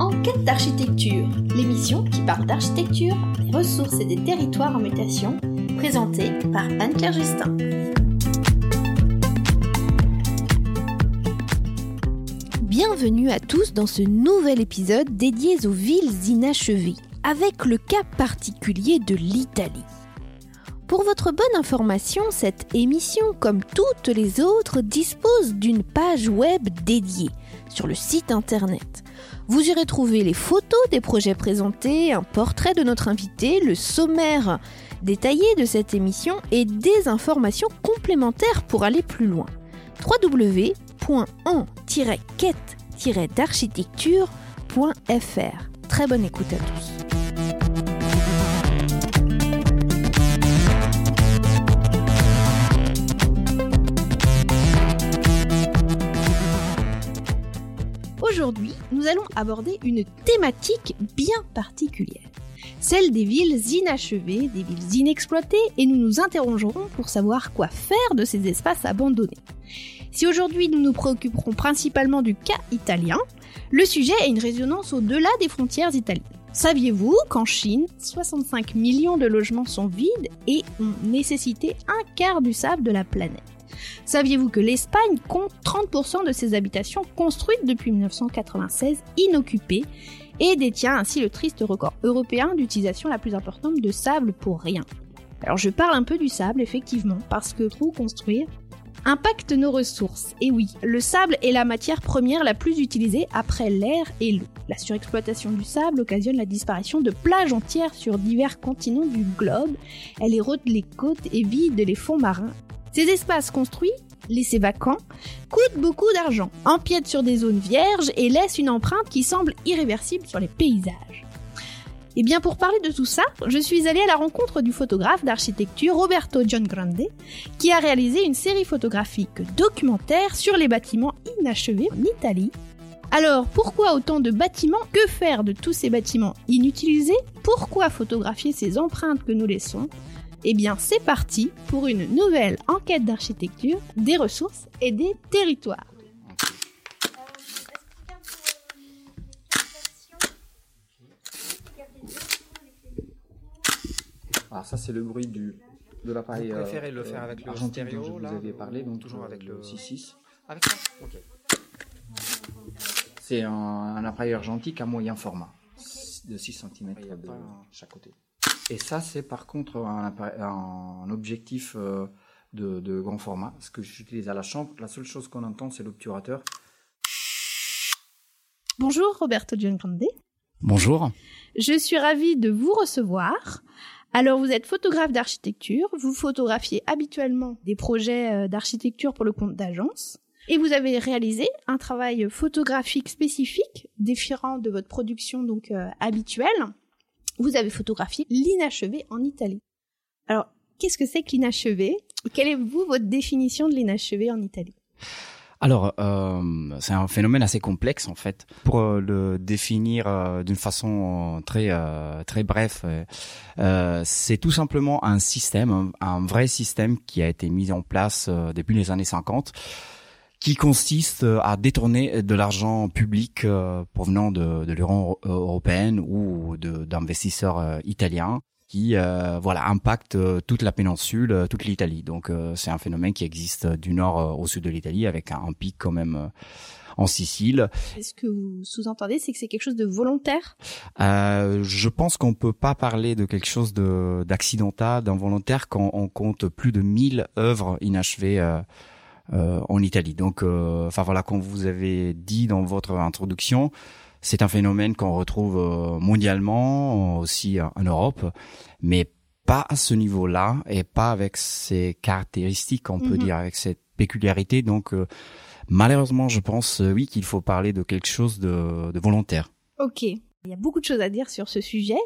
Enquête d'architecture, l'émission qui parle d'architecture, des ressources et des territoires en mutation, présentée par Anne-Claire Justin. Bienvenue à tous dans ce nouvel épisode dédié aux villes inachevées, avec le cas particulier de l'Italie. Pour votre bonne information, cette émission, comme toutes les autres, dispose d'une page web dédiée sur le site internet. Vous irez trouver les photos des projets présentés, un portrait de notre invité, le sommaire détaillé de cette émission et des informations complémentaires pour aller plus loin. www.en-quête-d'architecture.fr Très bonne écoute à tous. Aujourd'hui, nous allons aborder une thématique bien particulière, celle des villes inachevées, des villes inexploitées, et nous nous interrogerons pour savoir quoi faire de ces espaces abandonnés. Si aujourd'hui nous nous préoccuperons principalement du cas italien, le sujet a une résonance au-delà des frontières italiennes. Saviez-vous qu'en Chine, 65 millions de logements sont vides et ont nécessité un quart du sable de la planète? Saviez-vous que l'Espagne compte 30% de ses habitations construites depuis 1996 inoccupées et détient ainsi le triste record européen d'utilisation la plus importante de sable pour rien? Alors je parle un peu du sable effectivement parce que trop construire impacte nos ressources. Et oui, le sable est la matière première la plus utilisée après l'air et l'eau. La surexploitation du sable occasionne la disparition de plages entières sur divers continents du globe. Elle érode les côtes et vide les fonds marins ces espaces construits, laissés vacants, coûtent beaucoup d'argent, empiètent sur des zones vierges et laissent une empreinte qui semble irréversible sur les paysages. Et eh bien pour parler de tout ça, je suis allée à la rencontre du photographe d'architecture Roberto Giangrande, qui a réalisé une série photographique documentaire sur les bâtiments inachevés en Italie. Alors pourquoi autant de bâtiments? Que faire de tous ces bâtiments inutilisés? Pourquoi photographier ces empreintes que nous laissons? Eh bien, c'est parti pour une nouvelle enquête d'architecture, des ressources et des territoires. Alors ça, c'est le bruit du, de l'appareil. Vous préférez le faire avec le stéréo, dont je vous avais parlé, donc toujours avec le 6.6. Avec ça Ok. C'est un, un, appareil argentique à moyen format, de 6 cm de chaque côté. Et ça, c'est par contre un, objectif euh, de, grand format, ce que j'utilise à la chambre. La seule chose qu'on entend, c'est l'obturateur. Bonjour Roberto Giangrande. Bonjour. Je suis ravie de vous recevoir. Alors vous êtes photographe d'architecture, vous photographiez habituellement des projets euh, d'architecture pour le compte d'agence et vous avez réalisé un travail photographique spécifique différent de votre production donc euh, habituelle vous avez photographié l'inachevé en Italie. Alors, qu'est-ce que c'est que l'inachevé? Quelle est, vous, votre définition de l'inachevé en Italie? Alors, euh, c'est un phénomène assez complexe en fait. Pour euh, le définir euh, d'une façon très très bref, c'est tout simplement un système, un, vrai système qui a été mis en place depuis les années 50 qui consiste euh, à détourner de l'argent public euh, provenant de, de l'Union européenne ou d'investisseurs euh, italiens qui voilà impacte toute la péninsule, toute l'Italie. Donc c'est un phénomène qui existe du nord au sud de l'Italie avec un, pic quand même en Sicile. Est-ce que vous sous-entendez, c'est que c'est quelque chose de volontaire? Euh, Je pense qu'on peut pas parler de quelque chose de d'accidental, d'involontaire quand on compte plus de 1000 œuvres inachevées. Euh, euh, en Italie. Donc, euh, enfin voilà, comme vous avez dit dans votre introduction, c'est un phénomène qu'on retrouve euh, mondialement, aussi en Europe, mais pas à ce niveau-là et pas avec ces caractéristiques, on peut mhm. dire, avec cette péculiarité. Donc, malheureusement, je pense, oui, qu'il faut parler de quelque chose de, de volontaire. Ok. Il y a beaucoup de choses à dire sur ce sujet.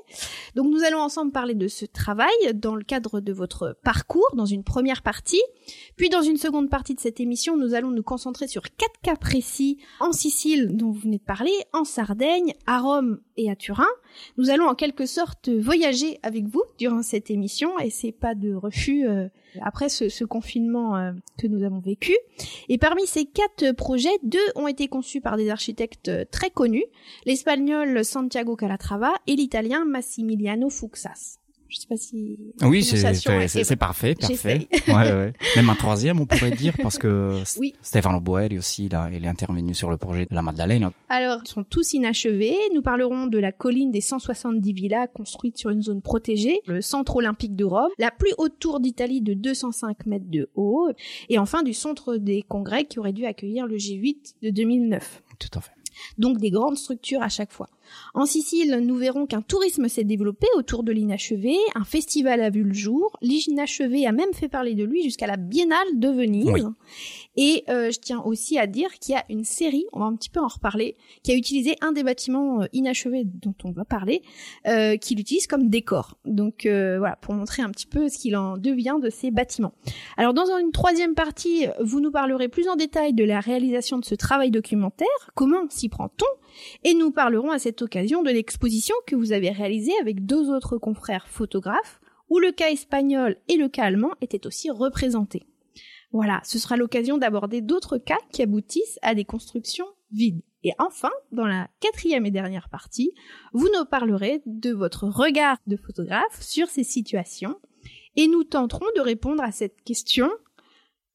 Donc nous allons ensemble parler de ce travail dans le cadre de votre parcours, dans une première partie. Puis dans une seconde partie de cette émission, nous allons nous concentrer sur quatre cas précis en Sicile dont vous venez de parler, en Sardaigne, à Rome et à Turin. Nous allons en quelque sorte voyager avec vous durant cette émission et c'est pas de refus euh, après ce, confinement euh, que nous avons vécu. Et parmi ces quatre projets, deux ont été conçus par des architectes euh, très connus, l'espagnol Santiago Calatrava et l'italien Massimiliano Fuxas. Je sais pas si. Oui, c'est parfait, parfait. J'essaye. Ouais, ouais. Même un troisième, on pourrait dire, parce que Oui. Stefano Boelli aussi, là, il est intervenu sur le projet de la Maddalena. Alors, ils sont tous inachevés. Nous parlerons de la colline des 170 villas construites sur une zone protégée, le centre olympique de Rome, la plus haute tour d'Italie de 205 mètres de haut, et enfin du centre des congrès qui aurait dû accueillir le G8 de 2009. Tout à fait. Donc des grandes structures à chaque fois. En Sicile, nous verrons qu'un tourisme s'est développé autour de l'inachevé, un festival a vu le jour, l'inachevé a même fait parler de lui jusqu'à la Biennale de Venise. Oui. Et euh, je tiens aussi à dire qu'il y a une série, on va un petit peu en reparler, qui a utilisé un des bâtiments euh, inachevés dont on va parler, euh, qui l'utilise comme décor. Donc euh, voilà, pour montrer un petit peu ce qu'il en devient de ces bâtiments. Alors dans une troisième partie, vous nous parlerez plus en détail de la réalisation de ce travail documentaire, comment s'y prend-on, et nous parlerons à cette occasion de l'exposition que vous avez réalisée avec deux autres confrères photographes, où le cas espagnol et le cas allemand étaient aussi représentés. Voilà, ce sera l'occasion d'aborder d'autres cas qui aboutissent à des constructions vides. Et enfin, dans la quatrième et dernière partie, vous nous parlerez de votre regard de photographe sur ces situations et nous tenterons de répondre à cette question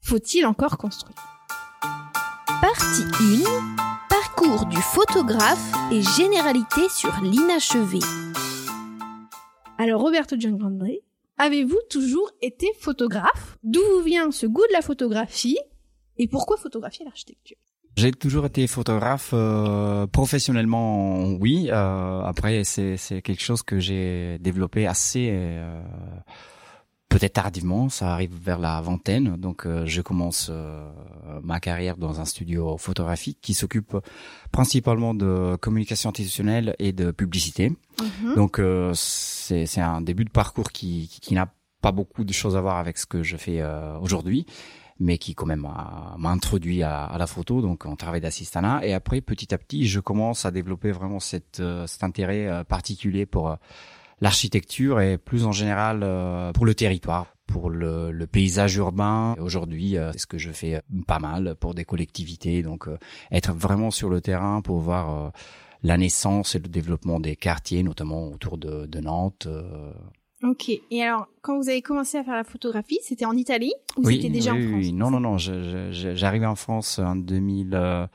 faut-il encore construire? Partie 1 Parcours du photographe et généralité sur l'inachevé. Alors Roberto Giangrande, avez-vous toujours été photographe? D'où vous vient ce goût de la photographie? Et pourquoi photographier l'architecture? J'ai toujours été photographe euh, professionnellement, oui. Euh, après, c'est c'est quelque chose que j'ai développé assez euh, peut-être tardivement. Ça arrive vers la vingtaine, donc euh, je commence euh, ma carrière dans un studio photographique qui s'occupe principalement de communication institutionnelle et de publicité. Donc euh, c'est un début de parcours qui qui, qui n'a pas beaucoup de choses à voir avec ce que je fais euh, aujourd'hui mais qui quand même m'a introduit à, à la photo, donc en travail d'assistanat. Et après, petit à petit, je commence à développer vraiment cette, euh, cet intérêt euh, particulier pour euh, l'architecture et plus en général euh, pour le territoire, pour le, le paysage urbain. Aujourd'hui, euh, c'est ce que je fais euh, pas mal pour des collectivités, donc euh, être vraiment sur le terrain pour voir euh, la naissance et le développement des quartiers, notamment autour de, de Nantes. Ok. Et alors, quand vous avez commencé à faire la photographie, c'était en Italie ou oui, c'était déjà oui, en France oui. Non, non, non. J'arrivais en France en 2000, euh,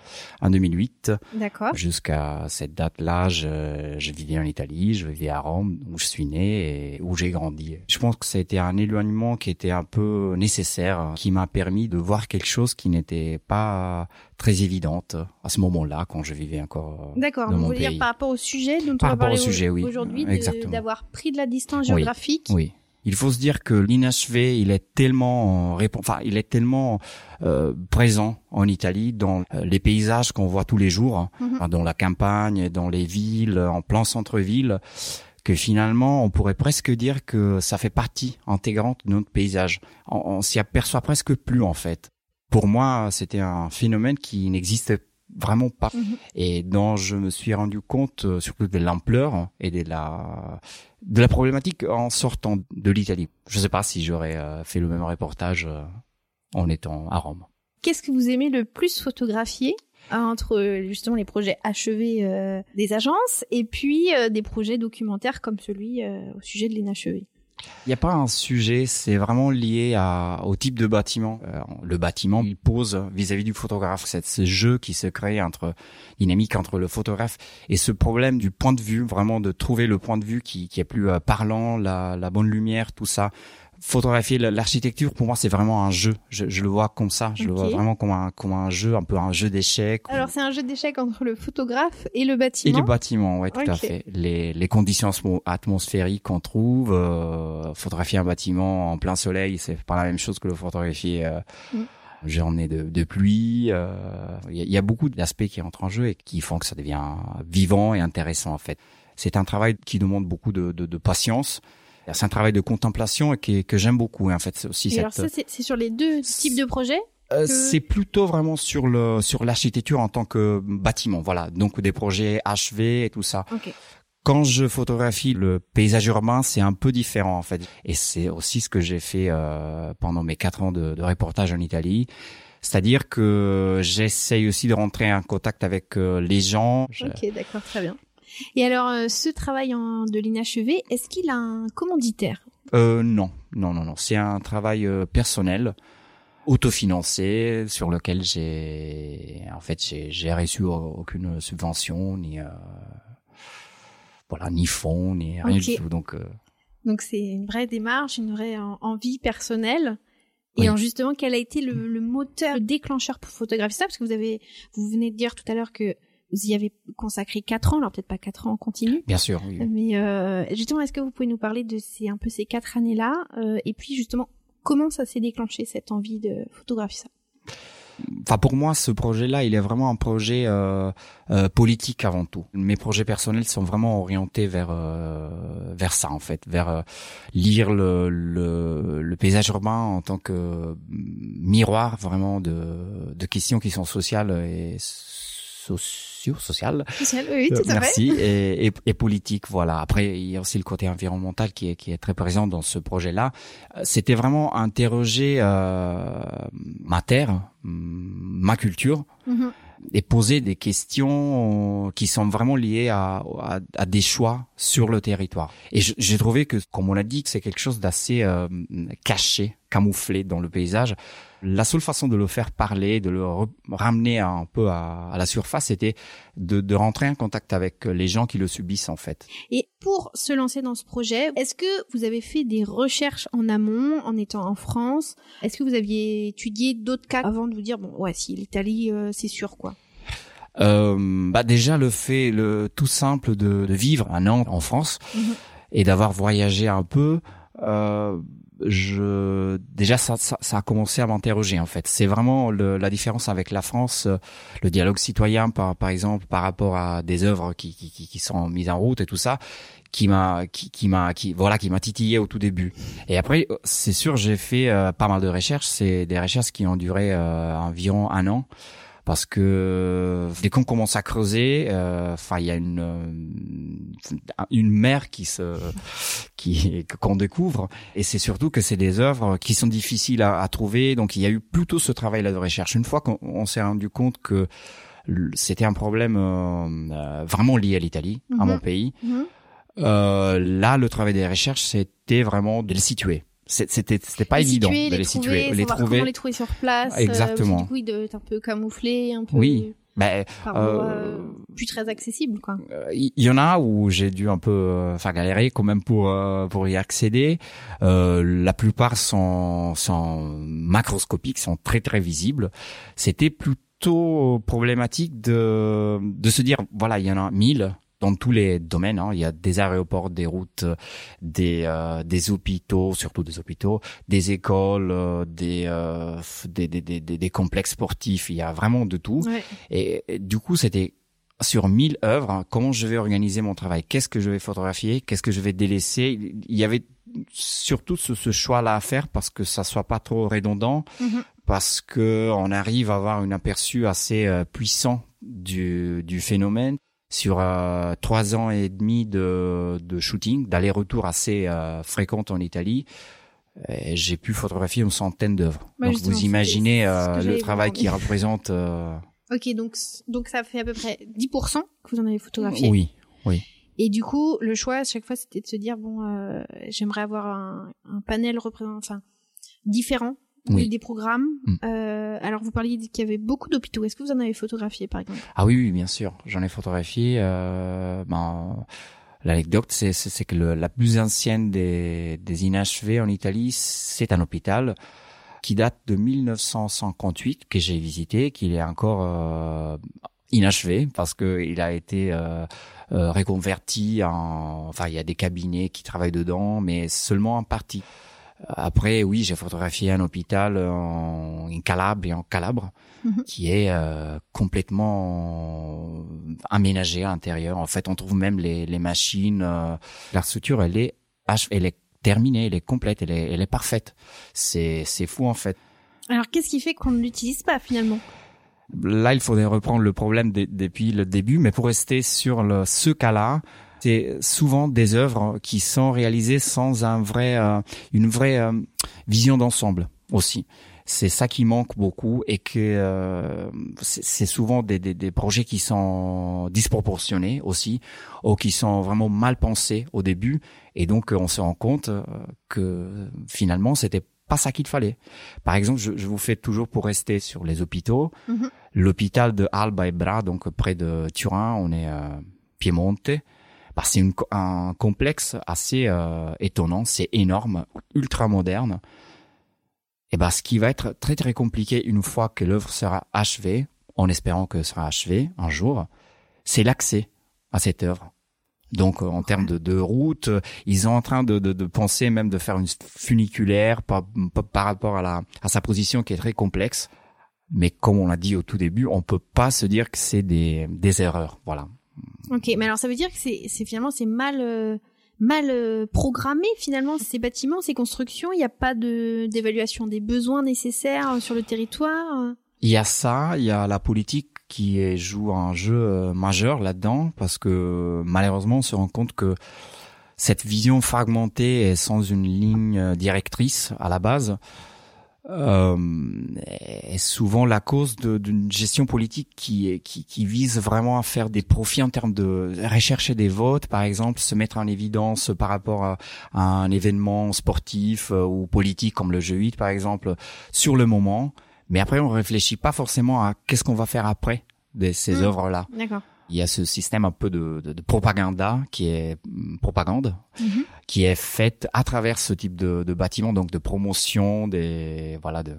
en 2008. D'accord. Jusqu'à cette date-là, je, je vivais en Italie, je vivais à Rome, où je suis né et où j'ai grandi. Je pense que ça a été un éloignement qui était un peu nécessaire, qui m'a permis de voir quelque chose qui n'était pas très évidente à ce moment-là, quand je vivais encore. D'accord. Donc, mon vous voulez dire par rapport au sujet dont Par on va parler au- sujet, oui. aujourd'hui, d'avoir pris de la distance géographique. Oui. Il faut se dire que l'inachevé, il est tellement, enfin, il est tellement euh, présent en Italie dans euh, les paysages qu'on voit tous les jours, hein, Mhm. dans la campagne, dans les villes, en plein centre-ville, que finalement, on pourrait presque dire que ça fait partie intégrante de notre paysage. On, on s'y aperçoit presque plus en fait. Pour moi, c'était un phénomène qui n'existait vraiment pas Mhm. et dont je me suis rendu compte euh, surtout de l'ampleur et de la de la problématique en sortant de l'Italie. Je sais pas si j'aurais euh, fait le même reportage euh, en étant à Rome. Qu'est-ce que vous aimez le plus photographier euh, entre justement les projets achevés euh, des agences et puis euh, des projets documentaires comme celui euh, au sujet de l'inachevé Il n'y a pas un sujet, c'est vraiment lié à, au type de bâtiment. Euh, le bâtiment, il pose vis-à-vis du photographe. C'est ce jeu qui se crée entre dynamique entre le photographe et ce problème du point de vue, vraiment de trouver le point de vue qui, qui est plus euh, parlant, la, la bonne lumière, tout ça. Photographier la- l'architecture, pour moi, c'est vraiment un jeu. Je, je le vois comme ça. Je le vois vraiment comme un, comme un jeu, un peu un jeu d'échecs. Alors c'est un jeu d'échecs entre le photographe et le Et bâtiment. le bâtiment, ouais, tout à fait. Les, les conditions atmo- atmosphériques qu'on trouve, euh, photographier un bâtiment en plein soleil, c'est pas la même chose que le photographier euh, Mm. journée de, de pluie. euh, Il y, a- il y a beaucoup d'aspects qui entrent en jeu et qui font que ça devient vivant et intéressant en fait. C'est un travail qui demande beaucoup de, de, de patience. C'est un travail de contemplation et qui, que j'aime beaucoup. Et en fait, c'est aussi Et cette. alors ça c'est sur les deux types de projets Euh, que- C'est plutôt vraiment sur le sur l'architecture en tant que bâtiment, voilà. Donc des projets achevés et tout ça. Quand je photographie le paysage urbain, c'est un peu différent en fait. Et c'est aussi ce que j'ai fait euh, pendant mes quatre ans de, de reportage en Italie. C'est-à-dire que j'essaye aussi de rentrer en contact avec euh, les gens. Ok, d'accord, très bien. Et alors, euh, ce travail en, de l'inachevé, est-ce qu'il a un commanditaire? Euh, Non, non, non, non. C'est un travail euh, personnel, autofinancé, sur lequel j'ai, en fait, j'ai reçu aucune subvention ni voilà, ni fonds, ni rien du tout. Donc, euh... donc c'est une vraie démarche, une vraie envie personnelle. Et en justement, quel a été le, le, moteur, le déclencheur pour photographier ça? Parce que vous avez, vous venez de dire tout à l'heure que vous y avez consacré quatre ans, alors peut-être pas quatre ans en continu. Bien sûr, oui. Mais euh, justement, est-ce que vous pouvez nous parler de ces un peu ces quatre années-là euh, Et puis justement, comment ça s'est déclenché cette envie de photographier ça? Enfin, pour moi, ce projet-là, il est vraiment un projet euh, euh, politique avant tout. Mes projets personnels sont vraiment orientés vers euh, vers ça, en fait, vers euh, lire le, le, le, paysage urbain en tant que miroir vraiment de, de questions qui sont sociales et sociales social. Social, oui, tout à Merci. Et, et, et, politique, voilà. Après, il y a aussi le côté environnemental qui est, qui est très présent dans ce projet-là. C'était vraiment interroger euh, ma terre, ma culture. Mm-hmm. et poser des questions qui sont vraiment liées à, à, à des choix sur le territoire. Et j'ai trouvé que, comme on l'a dit, que c'est quelque chose d'assez euh, caché, camouflé dans le paysage la seule façon de le faire parler, de le ramener un peu à, à la surface, c'était de, de, rentrer en contact avec les gens qui le subissent en fait. Et pour se lancer dans ce projet, est-ce que vous avez fait des recherches en amont en étant en France? Est-ce que vous aviez étudié d'autres cas avant de vous dire bon ouais si l'Italie euh, c'est sûr quoi? Euh, bah déjà le fait le tout simple de, de vivre un an en France -hmm. et d'avoir voyagé un peu euh, je déjà ça, ça, ça, a commencé à m'interroger en fait. C'est vraiment le, la différence avec la France, euh, le dialogue citoyen par par exemple par rapport à des œuvres qui qui, qui sont mises en route et tout ça qui m'a qui, qui m'a qui voilà qui m'a titillé au tout début. Et après c'est sûr j'ai fait euh, pas mal de recherches, c'est des recherches qui ont duré euh, environ un an parce que dès qu'on commence à creuser, euh, enfin il y a une euh, une mer qui se qui qu'on découvre et c'est surtout que c'est des œuvres qui sont difficiles à, à, trouver. Donc il y a eu plutôt ce travail là de recherche. Une fois qu'on s'est rendu compte que c'était un problème euh, vraiment lié à l'Italie, à mon pays. Euh, là, le travail des recherches, c'était vraiment de les situer c'était c'était pas les évident situer, de les, les situer trouver, les trouver. comment les trouver sur place exactement. euh, du coup être un peu camouflés un peu oui. Ben euh, plus très accessible quoi. Il y, y, en a où j'ai dû un peu enfin galérer quand même pour euh, pour y accéder. Euh, la plupart sont sont macroscopiques sont très très visibles. C'était plutôt problématique de de se dire voilà il y en a mille dans tous les domaines. Hein. Il y a des aéroports, des routes, des euh, des hôpitaux, surtout des hôpitaux, des écoles, euh, des, euh, des, des, des, des complexes sportifs. Il y a vraiment de tout. Ouais. Et, et, du coup, c'était sur 1000 œuvres. Hein, comment je vais organiser mon travail? Qu'est-ce que je vais photographier? Qu'est-ce que je vais délaisser? Il y avait surtout ce, ce choix-là à faire parce que ça soit pas trop redondant, mm -hmm. parce que on arrive à avoir un aperçu assez euh, puissant du, du phénomène sur euh, trois ans et demi de, de shooting, d'aller-retour assez euh, fréquente en Italie. J'ai pu photographier une centaine d'œuvres. Bah, donc vous imaginez euh, le travail qui représente. euh, Ok, donc donc ça fait à peu près 10% que vous en avez photographié. Oui, oui. Et du coup, le choix à chaque fois, c'était de se dire bon, euh, j'aimerais avoir un, un panel représentant, enfin différent Oui. des programmes. Mm. Euh, alors, vous parliez qu'il y avait beaucoup d'hôpitaux. Est-ce que vous en avez photographié, par exemple? Ah oui, oui, bien sûr. J'en ai photographié. Euh, ben, L'anecdote, c'est c'est que le, la plus ancienne des, des inachevés en Italie, c'est un hôpital qui date de 1958 que j'ai visité, qu'il est encore euh, inachevé parce que il a été euh, euh, reconverti en, enfin, il y a des cabinets qui travaillent dedans, mais seulement en partie. Après, oui, j'ai photographié un hôpital en, Calabre et en Calabre, Mhm. qui est euh, complètement aménagé à l'intérieur. En fait, on trouve même les, les machines. Euh, la structure, elle est, elle est terminée, elle est complète, elle est, elle est parfaite. C'est, c'est fou en fait. Alors, qu'est-ce qui fait qu'on ne l'utilise pas finalement? Là, il faudrait reprendre le problème de, depuis le début, mais pour rester sur le, ce cas-là, C'est souvent des œuvres qui sont réalisées sans un vrai, euh, une vraie euh, vision d'ensemble aussi. C'est ça qui manque beaucoup et que euh, c'est souvent des, des, des, projets qui sont disproportionnés aussi ou qui sont vraiment mal pensés au début et donc on se rend compte que finalement c'était pas ça qu'il fallait. Par exemple, je, je, vous fais toujours pour rester sur les hôpitaux, mm-hmm. l'hôpital de Alba et Bra, donc près de Turin, on est euh, Piemonte. Bah, c'est un complexe assez euh, étonnant, c'est énorme, ultra moderne. Et bah, ce qui va être très très compliqué une fois que l'œuvre sera achevée, en espérant que sera achevé un jour, c'est l'accès à cette œuvre. Donc euh, en termes de, de, route, ils sont en train de, de, de, penser même de faire une funiculaire par, par rapport à, la, à sa position qui est très complexe. Mais comme on l'a dit au tout début, on peut pas se dire que c'est des, des erreurs. Voilà. Ok, mais alors ça veut dire que c'est, finalement c'est mal euh, mal euh, programmé finalement ces bâtiments, ces constructions. Il n'y a pas de d'évaluation des besoins nécessaires sur le territoire. Il y a ça, il y a la politique qui joue un jeu euh, majeur là-dedans parce que malheureusement on se rend compte que cette vision fragmentée et sans une ligne directrice à la base euh, est souvent la cause d'une gestion politique qui, qui, qui vise vraiment à faire des profits en termes de rechercher des votes, par exemple, se mettre en évidence par rapport à, un événement sportif euh, ou politique comme le jeu 8 par exemple, sur le moment. Mais après, on réfléchit pas forcément à qu'est-ce qu'on va faire après de ces mmh. œuvres-là. D'accord il y a ce système un peu de, de, de propaganda qui est mm, propagande mhm. qui est faite à travers ce type de, de bâtiment donc de promotion des voilà de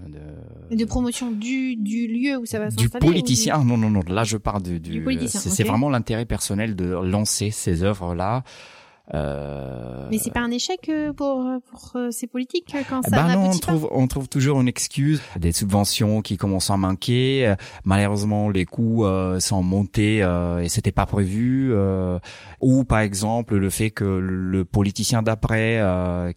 de, de promotion du du lieu où ça va du politicien. Non non non là je parle du, du, politicien c'est vraiment l'intérêt personnel de lancer ces œuvres là euh... Mais c'est pas un échec euh, pour pour euh, ces politiques quand ça bah non, on trouve on trouve toujours une excuse, des subventions qui commencent à manquer. Euh, malheureusement, les coûts sont montés et c'était pas prévu. ou par exemple le fait que le politicien d'après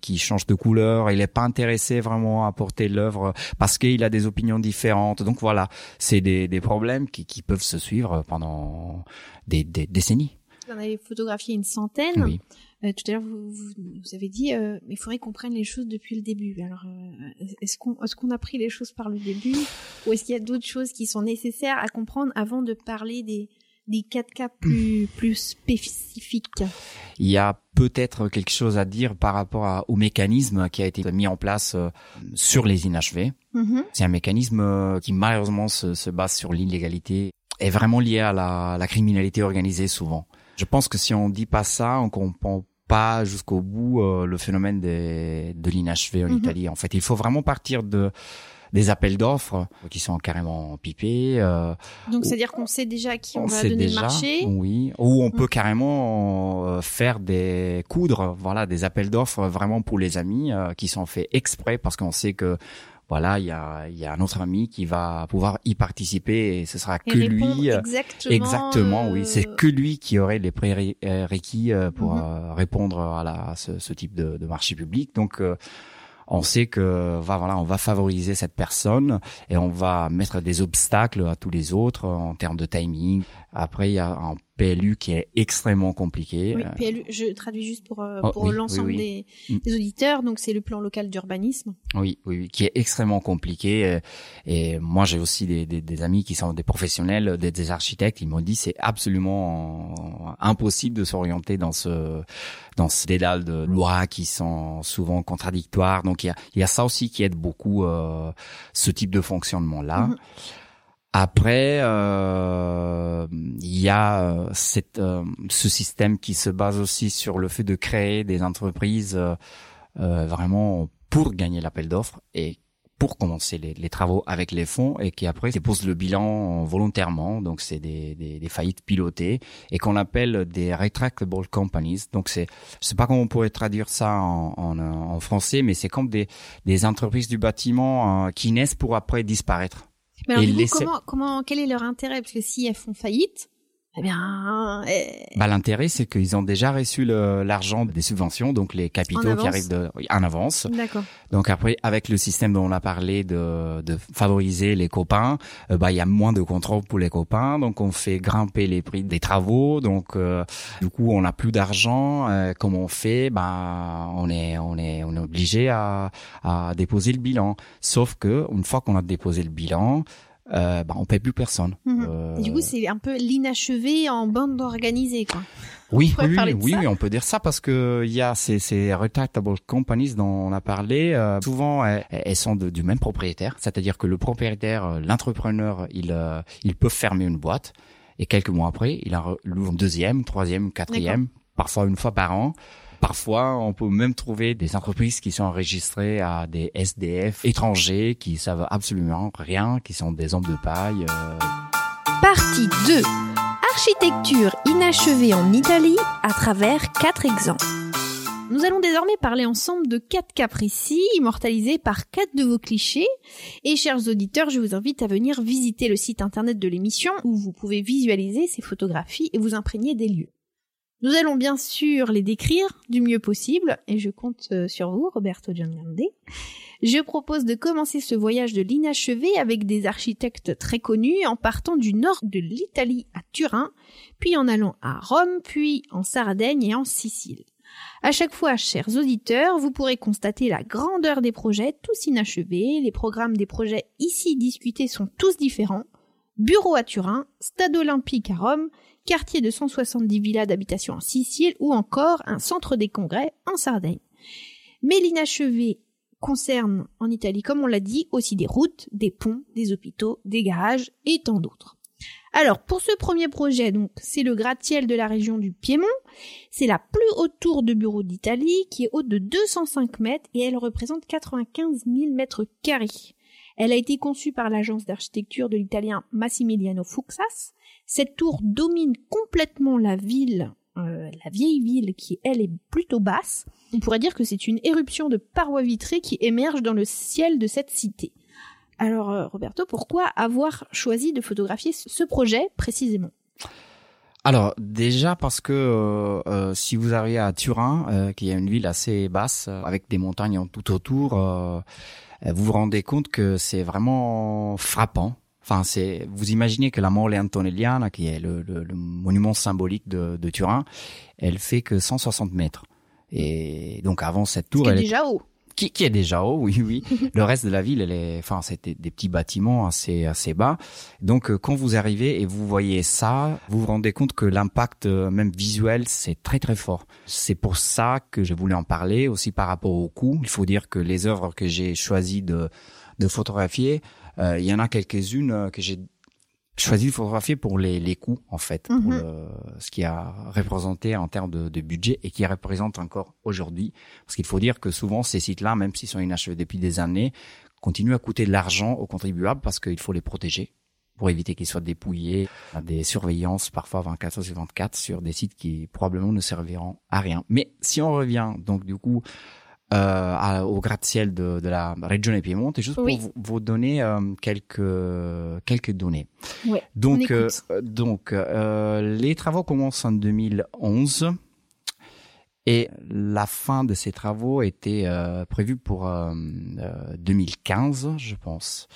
qui change de couleur, il est pas intéressé vraiment à porter l'œuvre parce qu'il a des opinions différentes. Donc voilà, c'est des des problèmes qui qui peuvent se suivre pendant des, des décennies. Vous en avez photographié une centaine. Oui. Euh, tout à l'heure, vous, vous, avez dit, euh, il faudrait qu'on prenne les choses depuis le début. Alors, euh, est-ce qu'on est qu'on a pris les choses par le début ou est-ce qu'il y a d'autres choses qui sont nécessaires à comprendre avant de parler des, des 4 cas plus, plus spécifiques? Il y a peut-être quelque chose à dire par rapport au mécanisme qui a été mis en place euh, sur les inachevés. Mm-hmm. C'est un mécanisme qui malheureusement se, se base sur l'illégalité, est vraiment lié à la, la criminalité organisée souvent. Je pense que si on dit pas ça, on comprend pas jusqu'au bout euh, le phénomène des, de l'inachevé en mhm. Italie. En fait, il faut vraiment partir de des appels d'offres qui sont carrément pipés. Euh, Donc, c'est-à-dire qu'on sait déjà à qui on, va donner le marché. Oui, ou on peut carrément euh, faire des coudres, voilà, des appels d'offres vraiment pour les amis euh, qui sont faits exprès parce qu'on sait que voilà, il y a, y a un autre ami qui va pouvoir y participer et ce sera que lui. Euh, exactement. Exactement, oui. C'est que lui qui aurait les prérequis euh, pour mhm. euh, répondre à, la, ce, ce type de, de, marché public. Donc, on sait que voilà, on va favoriser cette personne et on va mettre des obstacles à tous les autres en termes de timing. Après, il y a un PLU qui est extrêmement compliqué. Oui, PLU, je traduis juste pour, euh, oh, pour l'ensemble Des, mm. des, auditeurs. Donc, c'est le plan local d'urbanisme. Oui, oui, qui est extrêmement compliqué. Euh, et moi, j'ai aussi des, des, des, amis qui sont des professionnels, des, des architectes. Ils m'ont dit c'est absolument impossible de s'orienter dans ce dans ce dédale de lois qui sont souvent contradictoires. Donc, il y a, il y a ça aussi qui aide beaucoup euh, ce type de fonctionnement-là. Mm-hmm. Après, euh, il y a euh, cette, euh, ce système qui se base aussi sur le fait de créer des entreprises vraiment pour gagner l'appel d'offres et pour commencer les, les, travaux avec les fonds et qui après déposent le bilan volontairement. Donc c'est des, des, des, faillites pilotées et qu'on appelle des retractable companies. Donc c'est, je sais pas comment on pourrait traduire ça en, en, en français, mais c'est comme des, des entreprises du bâtiment qui naissent pour après disparaître. Mais alors, du coup, comment, comment, quel est leur intérêt? Parce que si elles font faillite, Eh bien, eh, Bah, l'intérêt, c'est qu'ils ont déjà reçu l'argent des subventions, donc les capitaux qui arrivent de, oui, en avance. d'accord. Donc après, avec le système dont on a parlé de, de favoriser les copains, euh, bah il y a moins de contrôle pour les copains, donc on fait grimper les prix des travaux. Donc euh, du coup, on n'a plus d'argent. Euh, comment on fait? Bah on est on est on est obligé à, à déposer le bilan. Sauf que une fois qu'on a déposé le bilan, euh, bah on paie plus personne. Mhm. Euh, Du coup, c'est un peu l'inachevé en bande organisée, quoi. oui, oui, oui, on peut dire ça parce que il y a ces, ces retractable companies dont on a parlé. euh, souvent, elles, elles sont de- du même propriétaire, c'est-à-dire que le propriétaire, euh, l'entrepreneur, il, euh, il peut fermer une boîte et quelques mois après, il en ouvre une deuxième, troisième, quatrième, parfois une fois par an. Parfois, on peut même trouver des entreprises qui sont enregistrées à des SDF étrangers qui savent absolument rien, qui sont des hommes de paille. euh, Partie 2. Architecture inachevée en Italie à travers quatre exemples. Nous allons désormais parler ensemble de quatre cas précis, immortalisés par quatre de vos clichés. Et chers auditeurs, je vous invite à venir visiter le site internet de l'émission où vous pouvez visualiser ces photographies et vous imprégner des lieux. Nous allons bien sûr les décrire du mieux possible, et je compte euh, sur vous, Roberto Giangrande. Je propose de commencer ce voyage de l'inachevé avec des architectes très connus en partant du nord de l'Italie à Turin, puis en allant à Rome, puis en Sardaigne et en Sicile. À chaque fois, chers auditeurs, vous pourrez constater la grandeur des projets tous inachevés, les programmes des projets ici discutés sont tous différents. Bureau à Turin, stade olympique à Rome, quartier de 170 villas d'habitation en Sicile ou encore un centre des congrès en Sardaigne. Mais l'inachevé concerne en Italie, comme on l'a dit, aussi des routes, des ponts, des hôpitaux, des garages et tant d'autres. Alors, pour ce premier projet, donc, c'est le gratte-ciel de la région du Piémont. C'est la plus haute tour de bureau d'Italie, qui est haute de 205 mètres et elle représente 95 000 mètres carrés. Elle a été conçue par l'agence d'architecture de l'italien Massimiliano Fuxas. Cette tour domine complètement la ville, euh, la vieille ville qui, elle, est plutôt basse. On pourrait dire que c'est une éruption de parois vitrées qui émerge dans le ciel de cette cité. Alors, euh, Roberto, pourquoi avoir choisi de photographier ce projet précisément? Alors déjà parce que euh, euh, si vous arrivez à Turin, euh, qui est une ville assez basse euh, avec des montagnes en tout autour, vous vous rendez compte que c'est vraiment frappant. Enfin, c'est vous imaginez que la Mole Antonelliana, qui est le, le- le monument symbolique de, de Turin, elle fait que 160 mètres. Et donc avant cette Ce tour, qui elle est déjà haut. Qui, qui est déjà haut, oui, oui. Le reste de la ville, elle est, enfin, c'était des petits bâtiments assez, assez bas. Donc, euh, quand vous arrivez et vous voyez ça, vous vous rendez compte que l'impact, euh, même visuel, c'est très, très fort. C'est pour ça que je voulais en parler aussi par rapport au coût. Il faut dire que les œuvres que j'ai choisi de, de photographier, euh, il y en a quelques-unes que j'ai choisi de photographier pour les, les coûts en fait, pour Mhm. le- ce qui a représenté en termes de, de budget et qui représente encore aujourd'hui. Parce qu'il faut dire que souvent ces sites-là, même s'ils sont inachevés depuis des années, continuent à coûter de l'argent aux contribuables parce qu'il faut les protéger pour éviter qu'ils soient dépouillés à des surveillances parfois 24 sur 24 sur des sites qui probablement ne serviront à rien. Mais si on revient donc du coup euh, au gratte-ciel de, de la région Piemonte, juste Oui. pour vous, vous donner euh, quelques quelques données. On Donc euh, donc euh, les travaux commencent en 2011 et la fin de ces travaux était euh, prévue pour euh, euh, 2015, je pense.